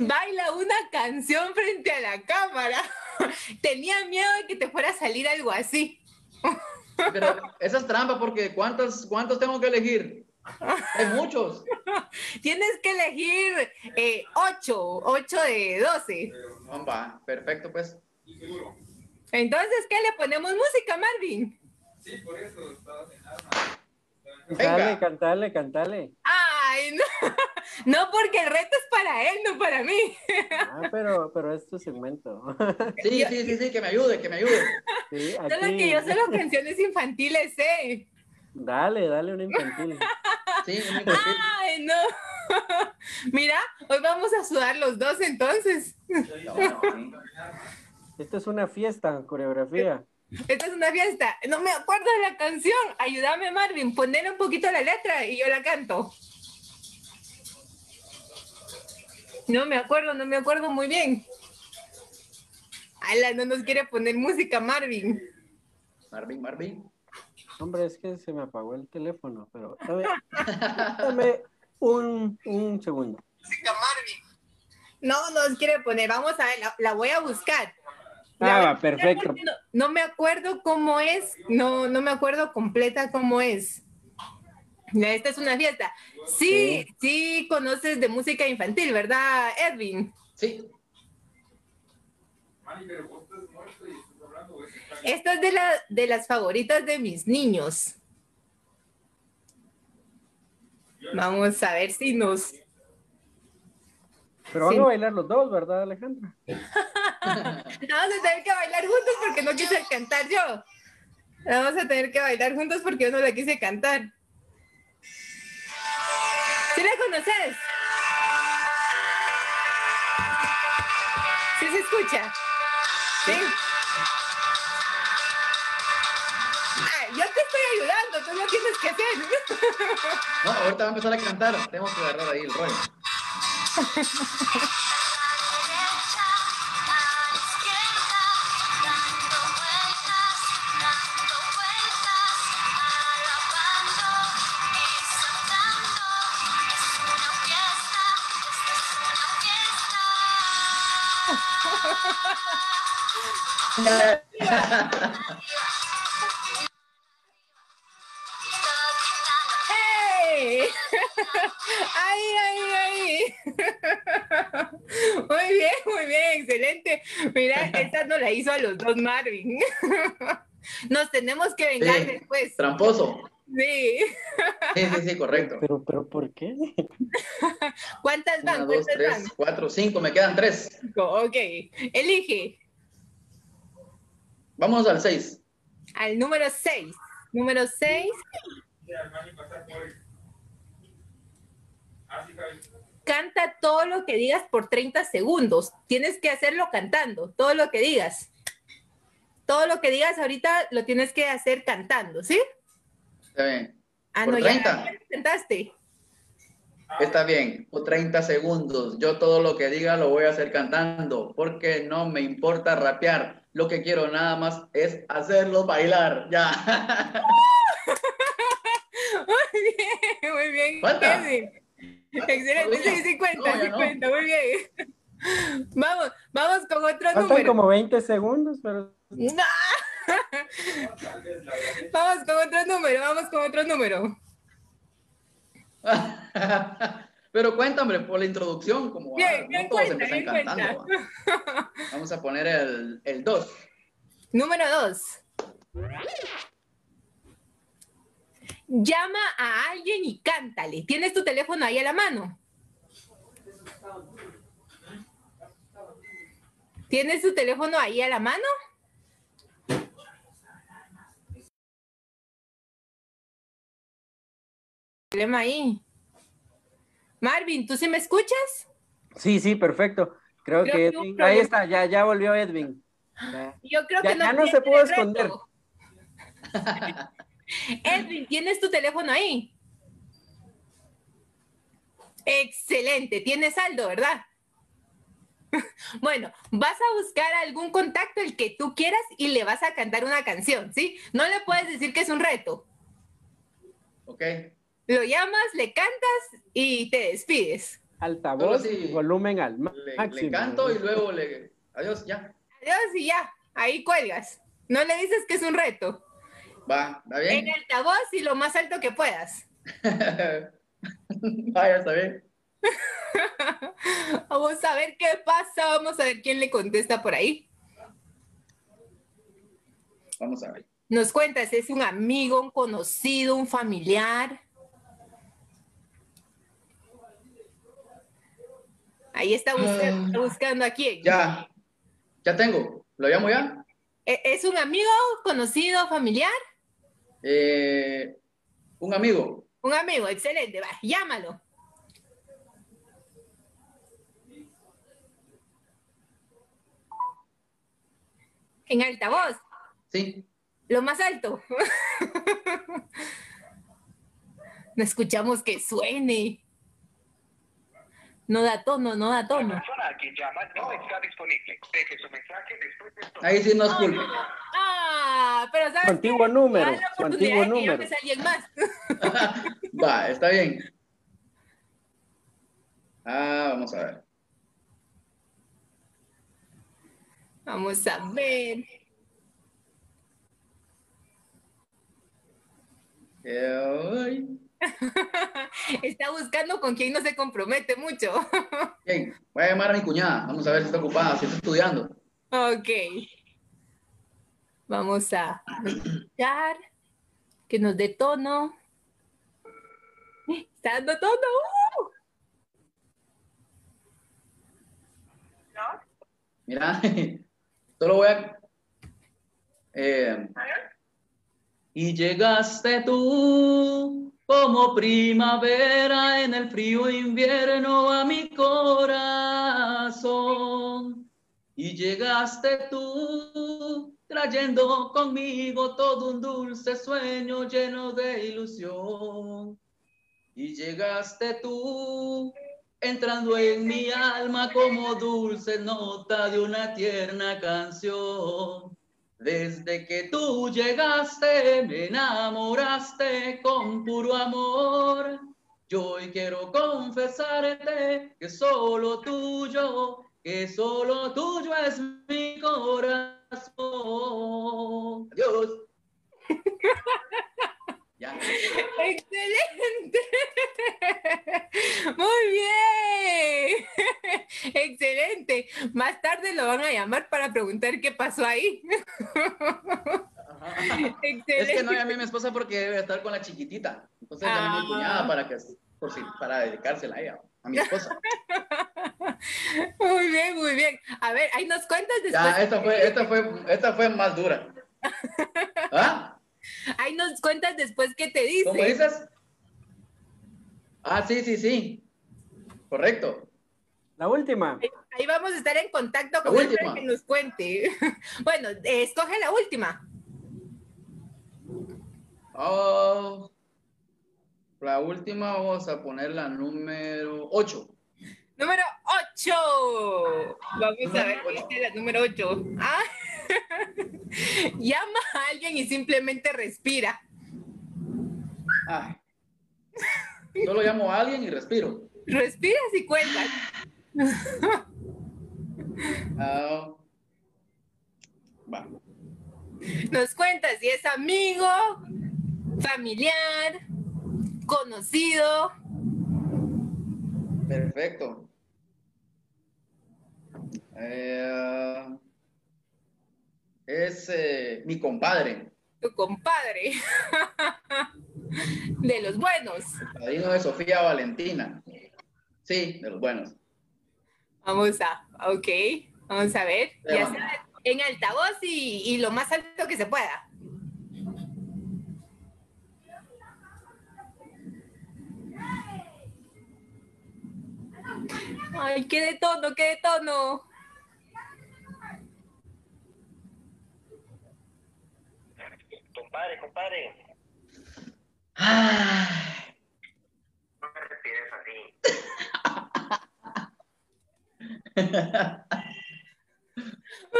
Baila una canción frente a la cámara. (laughs) Tenía miedo de que te fuera a salir algo así. Pero (laughs) esa es trampa porque ¿cuántos, cuántos tengo que elegir? Hay muchos. (laughs) Tienes que elegir eh, ocho, ocho de doce. Va, perfecto pues. Entonces, ¿qué le ponemos música, Marvin? Sí, por eso estaba en Cantale, cantale, cantale. Ay, no. (laughs) No, porque el reto es para él, no para mí. Ah, pero, pero es tu segmento. (laughs) Sí, sí, sí, sí, que me ayude, que me ayude. Sí, Solo que yo solo (laughs) canciones infantiles, ¿eh? Dale, dale una infantil. Sí, una infantil. Ay, no. Mira, hoy vamos a sudar los dos entonces. Esta es una fiesta, coreografía. Esta es una fiesta. No me acuerdo de la canción. Ayúdame, Marvin. Poner un poquito la letra y yo la canto. No me acuerdo, no me acuerdo muy bien. Ala, no nos quiere poner música, Marvin. Marvin, Marvin. Hombre, es que se me apagó el teléfono, pero dame, (laughs) dame un, un segundo. Música, Marvin. No nos quiere poner. Vamos a ver, la, la voy a buscar. La Ah, perfecto. No, no me acuerdo cómo es. No, no me acuerdo completa cómo es. Esta es una fiesta. Sí, sí, conoces de música infantil, ¿verdad, Edwin? Sí. Mani, pero vos estás muerto y estás hablando, güey. Esta es de, la, de las favoritas de mis niños. Vamos a ver si nos... Pero van Sí. a bailar los dos, ¿verdad, Alejandra? (laughs) Vamos a tener que bailar juntos porque no quise cantar yo. Vamos a tener que bailar juntos porque yo no la quise cantar. ¿Sí la conoces? ¿Sí se escucha? ¿Sí? Ah, yo te estoy ayudando, tú lo tienes que hacer. No, ahorita va a empezar a cantar. Tengo que agarrar ahí el rollo. (laughs) ¡Hey! ¡Ay, ay, ay! Muy bien, muy bien, excelente. Mira, esta no la hizo a los dos Marvin. Nos tenemos que vengar Sí. después. Tramposo. Sí. Sí, sí, sí, correcto. Pero, pero, ¿por qué? ¿Cuántas van? Una, dos, ¿Cuántas tres, van? cuatro, cinco. Me quedan tres. Ok. Elige Vamos al seis. al número 6. Número 6. Mira, Mani, pasar por ahí. Así, Javi. Canta todo lo que digas por 30 segundos. Tienes que hacerlo cantando, todo lo que digas. Todo lo que digas ahorita lo tienes que hacer cantando, ¿sí? Está bien. Ah, ¿Por no, 30? ya, ya lo cantaste. Está bien. Por 30 segundos. Yo todo lo que diga lo voy a hacer cantando. Porque no me importa rapear. Lo que quiero nada más es hacerlos bailar. Ya. Muy bien, muy bien. ¿Cuánta? Excelente, sí, sí cuenta, No, ya sí no. cuenta, muy bien. Vamos, vamos con otro Faltan número. como 20 segundos, pero No. Vamos con otro número, vamos con otro número. (laughs) Pero cuéntame por la introducción, como Bien, ah, bien todos cuenta, empiezan bien cantando. Vamos a poner el, el 2. Número dos. Llama a alguien y cántale. ¿Tienes tu teléfono ahí a la mano? ¿Tienes tu teléfono ahí a la mano? Problema ahí. Marvin, ¿tú sí me escuchas? sí, sí, perfecto. Creo, Creo que Edwin, problema- ahí está, ya, ya volvió Edwin. Ya. Yo creo Ya- que no, ya no se pudo esconder. (laughs) Edwin, ¿tienes tu teléfono ahí? Excelente, tienes saldo, ¿verdad? (laughs) Bueno, vas a buscar algún contacto el que tú quieras y le vas a cantar una canción, ¿sí? No le puedes decir que es un reto. ¿Ok? Lo llamas, le cantas y te despides. Altavoz y volumen al Le, máximo. le canto y luego le. Adiós, ya. Adiós y ya, ahí cuelgas. No le dices que es un reto. Va, ¿está En bien? altavoz y lo más alto que puedas. (laughs) Vaya, está bien. (laughs) Vamos a ver qué pasa, vamos a ver quién le contesta por ahí. Vamos a ver. Nos cuentas, ¿es un amigo, un conocido, un familiar? Ahí está buscando, ah. buscando a quién. Ya, ya tengo. ¿Lo llamo ya? Eh, ¿Es un amigo, conocido, familiar? Eh, un amigo. Un amigo, excelente. Llámalo. En altavoz. Sí. Lo más alto. (laughs) no escuchamos que suene. No da tono, no da tono. La persona que llama no está disponible. Deje su mensaje después del tono. Ahí sí nos culpe. Ah, pero ¿sabes antiguo número, antiguo de que número. alguien más. (laughs) Va, está bien. Ah, vamos a ver. Vamos a ver. Eh. (laughs) (laughs) Está buscando con quien no se compromete mucho. (laughs) Bien, voy a llamar a mi cuñada. Vamos a ver si está ocupada, si está estudiando. Ok. Vamos a escuchar que nos dé tono. Eh, Está dando tono. ¡uh! Mira, (laughs) solo voy a... eh, y llegaste tú como primavera en el frío invierno a mi corazón. Y llegaste tú trayendo conmigo todo un dulce sueño lleno de ilusión. Y llegaste tú entrando en mi alma como dulce nota de una tierna canción. Desde que tú llegaste, me enamoraste con puro amor. Yo hoy quiero confesarte que solo tuyo, que solo tuyo es mi corazón. Adiós. (laughs) Ya. Excelente. Muy bien. Excelente. Más tarde lo van a llamar para preguntar qué pasó ahí. Excelente. Es que no llamé a mi esposa porque debe estar con la chiquitita. Entonces llamé a mi Ah. cuñada para que por si, para dedicársela a ella, a mi esposa. Muy bien, muy bien. A ver, ahí nos cuentas después. Ya, esta fue, esta fue, esta fue más dura. ¿Ah? Ahí nos cuentas después qué te dice. ¿Cómo dices? Ah, sí, sí, sí. Correcto. La última. Ahí vamos a estar en contacto con él para última. que nos cuente. (laughs) Bueno, eh, escoge la última. Oh, la última vamos a poner la número 8. Número 8. Vamos a ver, esta es la número 8. Ah. (laughs) Llama a alguien y simplemente respira. Ay. Solo llamo a alguien y respiro. Respiras y cuentas. Ah, va. Nos cuentas si es amigo, familiar, conocido. Perfecto. Eh, es eh, mi compadre, tu compadre. (laughs) De los buenos. padrino de Sofía Valentina. Sí, de los buenos. Vamos a, ok, vamos a ver. Ya sabes, en altavoz y, y lo más alto que se pueda. Ay, qué de tono, qué de tono. Compadre, compadre. Ay, No me respires así.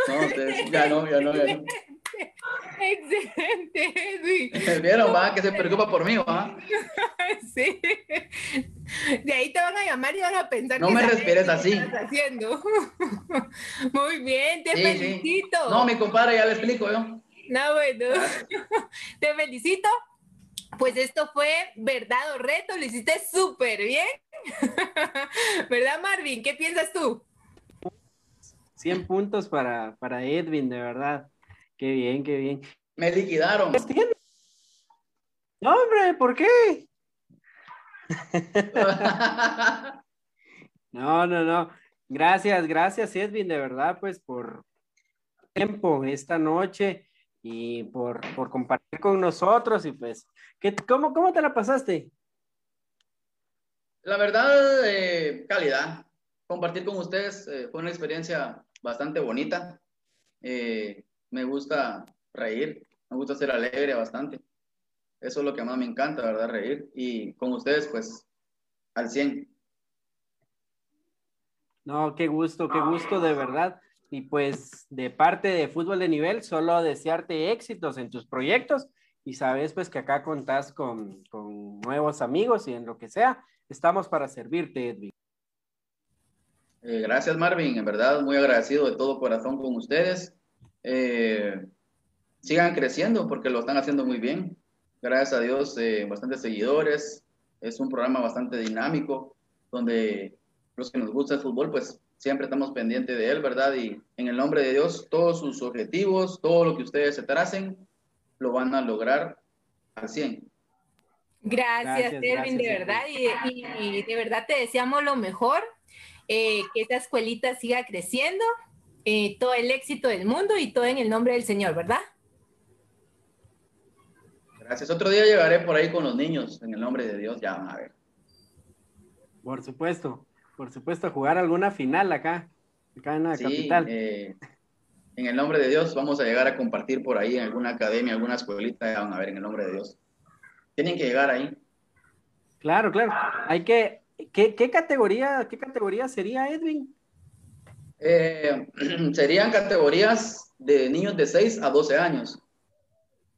no, ustedes- ya no, ya no, ya no. (laughs) Excelente, Edwin. (laughs) ¿Vieron, va? Que se preocupa por mí, va? (laughs) Sí. De ahí te van a llamar y van a pensar No que me respires qué así. estás haciendo. Muy bien, te Sí, sí. felicito. No, mi compadre, ya le explico yo. No, bueno. (laughs) Te felicito. Pues esto fue verdad o reto, lo hiciste súper bien. (laughs) ¿Verdad, Marvin? ¿Qué piensas tú? 100 puntos para, para Edwin, de verdad. Qué bien, qué bien. Me liquidaron. No, hombre, ¿por qué? (laughs) No, no, no. Gracias, gracias, Edwin, de verdad, pues por tiempo esta noche y por, por compartir con nosotros y pues, ¿qué, cómo, ¿cómo te la pasaste? La verdad, eh, calidad. Compartir con ustedes eh, fue una experiencia bastante bonita. Eh, me gusta reír, me gusta ser alegre bastante. Eso es lo que más me encanta, ¿verdad? Reír. Y con ustedes, pues, al 100. No, qué gusto, qué gusto de verdad. Y pues de parte de Fútbol de Nivel, solo desearte éxitos en tus proyectos y sabes pues que acá contás con, con nuevos amigos y en lo que sea, estamos para servirte, Edwin. Eh, gracias, Marvin. En verdad, muy agradecido de todo corazón con ustedes. Eh, sigan creciendo porque lo están haciendo muy bien. Gracias a Dios, eh, bastantes seguidores. Es un programa bastante dinámico donde los que nos gusta el fútbol, pues siempre estamos pendientes de él, ¿verdad? Y en el nombre de Dios, todos sus objetivos, todo lo que ustedes se tracen, lo van a lograr al 100. Gracias, Erwin, de verdad. Y, de verdad te deseamos lo mejor, eh, que esta escuelita siga creciendo, eh, todo el éxito del mundo y todo en el nombre del Señor, ¿verdad? Gracias. Otro día llegaré por ahí con los niños, en el nombre de Dios, ya van a ver. Por supuesto, por supuesto, jugar alguna final acá, acá en la capital. Eh, en el nombre de Dios vamos a llegar a compartir por ahí en alguna academia, alguna escuelita, van a ver, en el nombre de Dios. Tienen que llegar ahí. Claro, claro. Hay que, ¿qué, categoría, qué categoría sería, Edwin? Eh, (clears throat) serían categorías de niños de 6 a 12 años.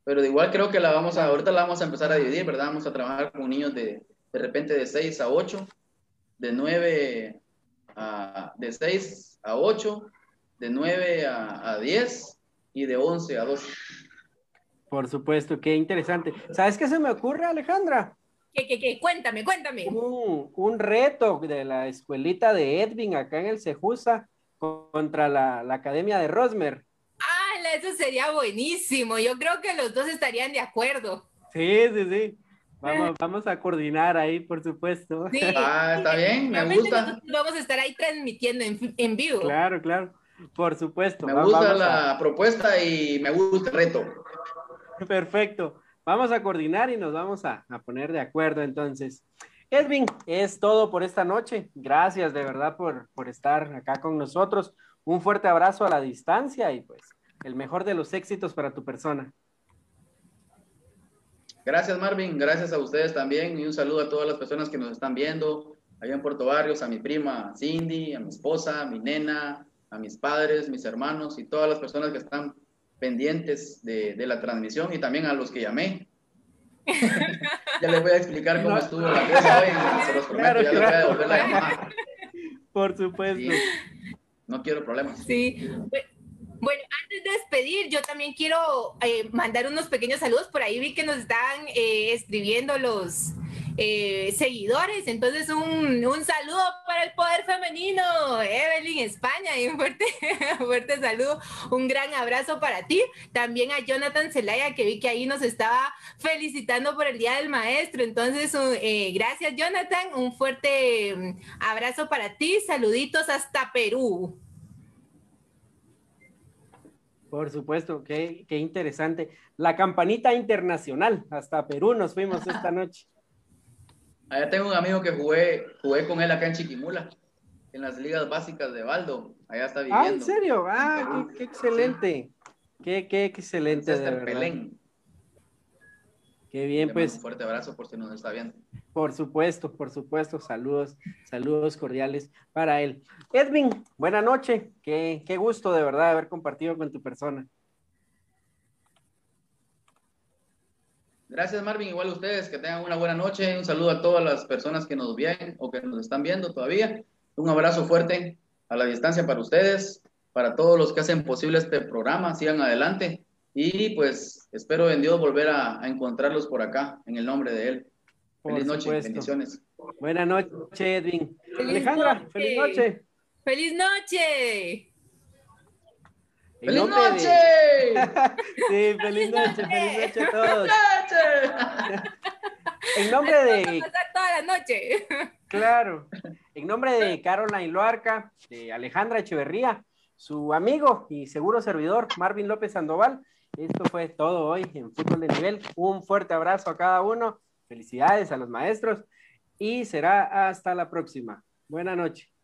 Pero de igual creo que la vamos a, ahorita la vamos a empezar a dividir, ¿verdad? Vamos a trabajar con niños de, de repente de 6 a 8, de 9 a, de 6 a 8, de 9 a, a 10 y de 11 a 12. Por supuesto, qué interesante. ¿Sabes qué se me ocurre, Alejandra? ¿Qué, qué, qué? Cuéntame, cuéntame. Un, reto de la escuelita de Edwin acá en el Cejusa contra la, Academia de Rosmer. Ah, eso sería buenísimo. Yo creo que los dos estarían de acuerdo. Sí, sí, sí. Vamos, (laughs) vamos a coordinar ahí, por supuesto. Sí, ah, está bien, me gusta. Vamos a estar ahí transmitiendo en, vivo. Claro, claro. Por supuesto. Me gusta la propuesta y me gusta el reto. Perfecto. Vamos a coordinar y nos vamos a, poner de acuerdo entonces. Edwin, es todo por esta noche. Gracias de verdad por, por estar acá con nosotros. Un fuerte abrazo a la distancia y pues el mejor de los éxitos para tu persona. Gracias Marvin, gracias a ustedes también y un saludo a todas las personas que nos están viendo allá en Puerto Barrios, a mi prima Cindy, a mi esposa, a mi nena, a mis padres, mis hermanos y todas las personas que están pendientes de, la transmisión y también a los que llamé. (laughs) ya les voy a explicar cómo estuvo la cosa hoy, se los prometo, ya les voy a devolver la llamada. Por supuesto. no quiero problemas. Sí. Bueno, antes de despedir, yo también quiero eh, mandar unos pequeños saludos. Por ahí vi que nos están eh, escribiendo los, eh, seguidores. Entonces, un, un, saludo para el poder femenino, Evelyn España, y un fuerte, (laughs) fuerte saludo, un gran abrazo para ti. También a Jonathan Zelaya, que vi que ahí nos estaba felicitando por el Día del Maestro. Entonces, eh, gracias, Jonathan. Un fuerte mm, abrazo para ti. Saluditos hasta Perú. Por supuesto, qué, qué interesante. La campanita internacional, hasta Perú nos fuimos esta noche. (laughs) Allá tengo un amigo que jugué, jugué con él acá en Chiquimula, en las ligas básicas de Baldo. Allá está viviendo. Ah, ¿en serio? Ah, qué, excelente. Qué, qué, excelente, de verdad. Qué bien, pues. Un fuerte abrazo por si nos está viendo. Por supuesto, por supuesto. Saludos, saludos cordiales para él. Edwin, buena noche. Qué, qué gusto de verdad haber compartido con tu persona. Gracias, Marvin. Igual a ustedes, que tengan una buena noche. Un saludo a todas las personas que nos ven o que nos están viendo todavía. Un abrazo fuerte a la distancia para ustedes, para todos los que hacen posible este programa. Sigan adelante. Y pues espero en Dios volver a, encontrarlos por acá, en el nombre de Él. Feliz noche, bendiciones. Buenas noches, Edwin. Alejandra, feliz noche. Feliz noche. ¡Feliz noche! (laughs) sí, feliz noche, feliz noche a (laughs) todos. (laughs) en nombre de... toda la noche. Claro. En nombre de Caroline Loarca, de Alejandra Echeverría, su amigo y seguro servidor, Marvin López Sandoval. Esto fue todo hoy en Fútbol de Nivel. Un fuerte abrazo a cada uno. Felicidades a los maestros y será hasta la próxima. Buenas noches.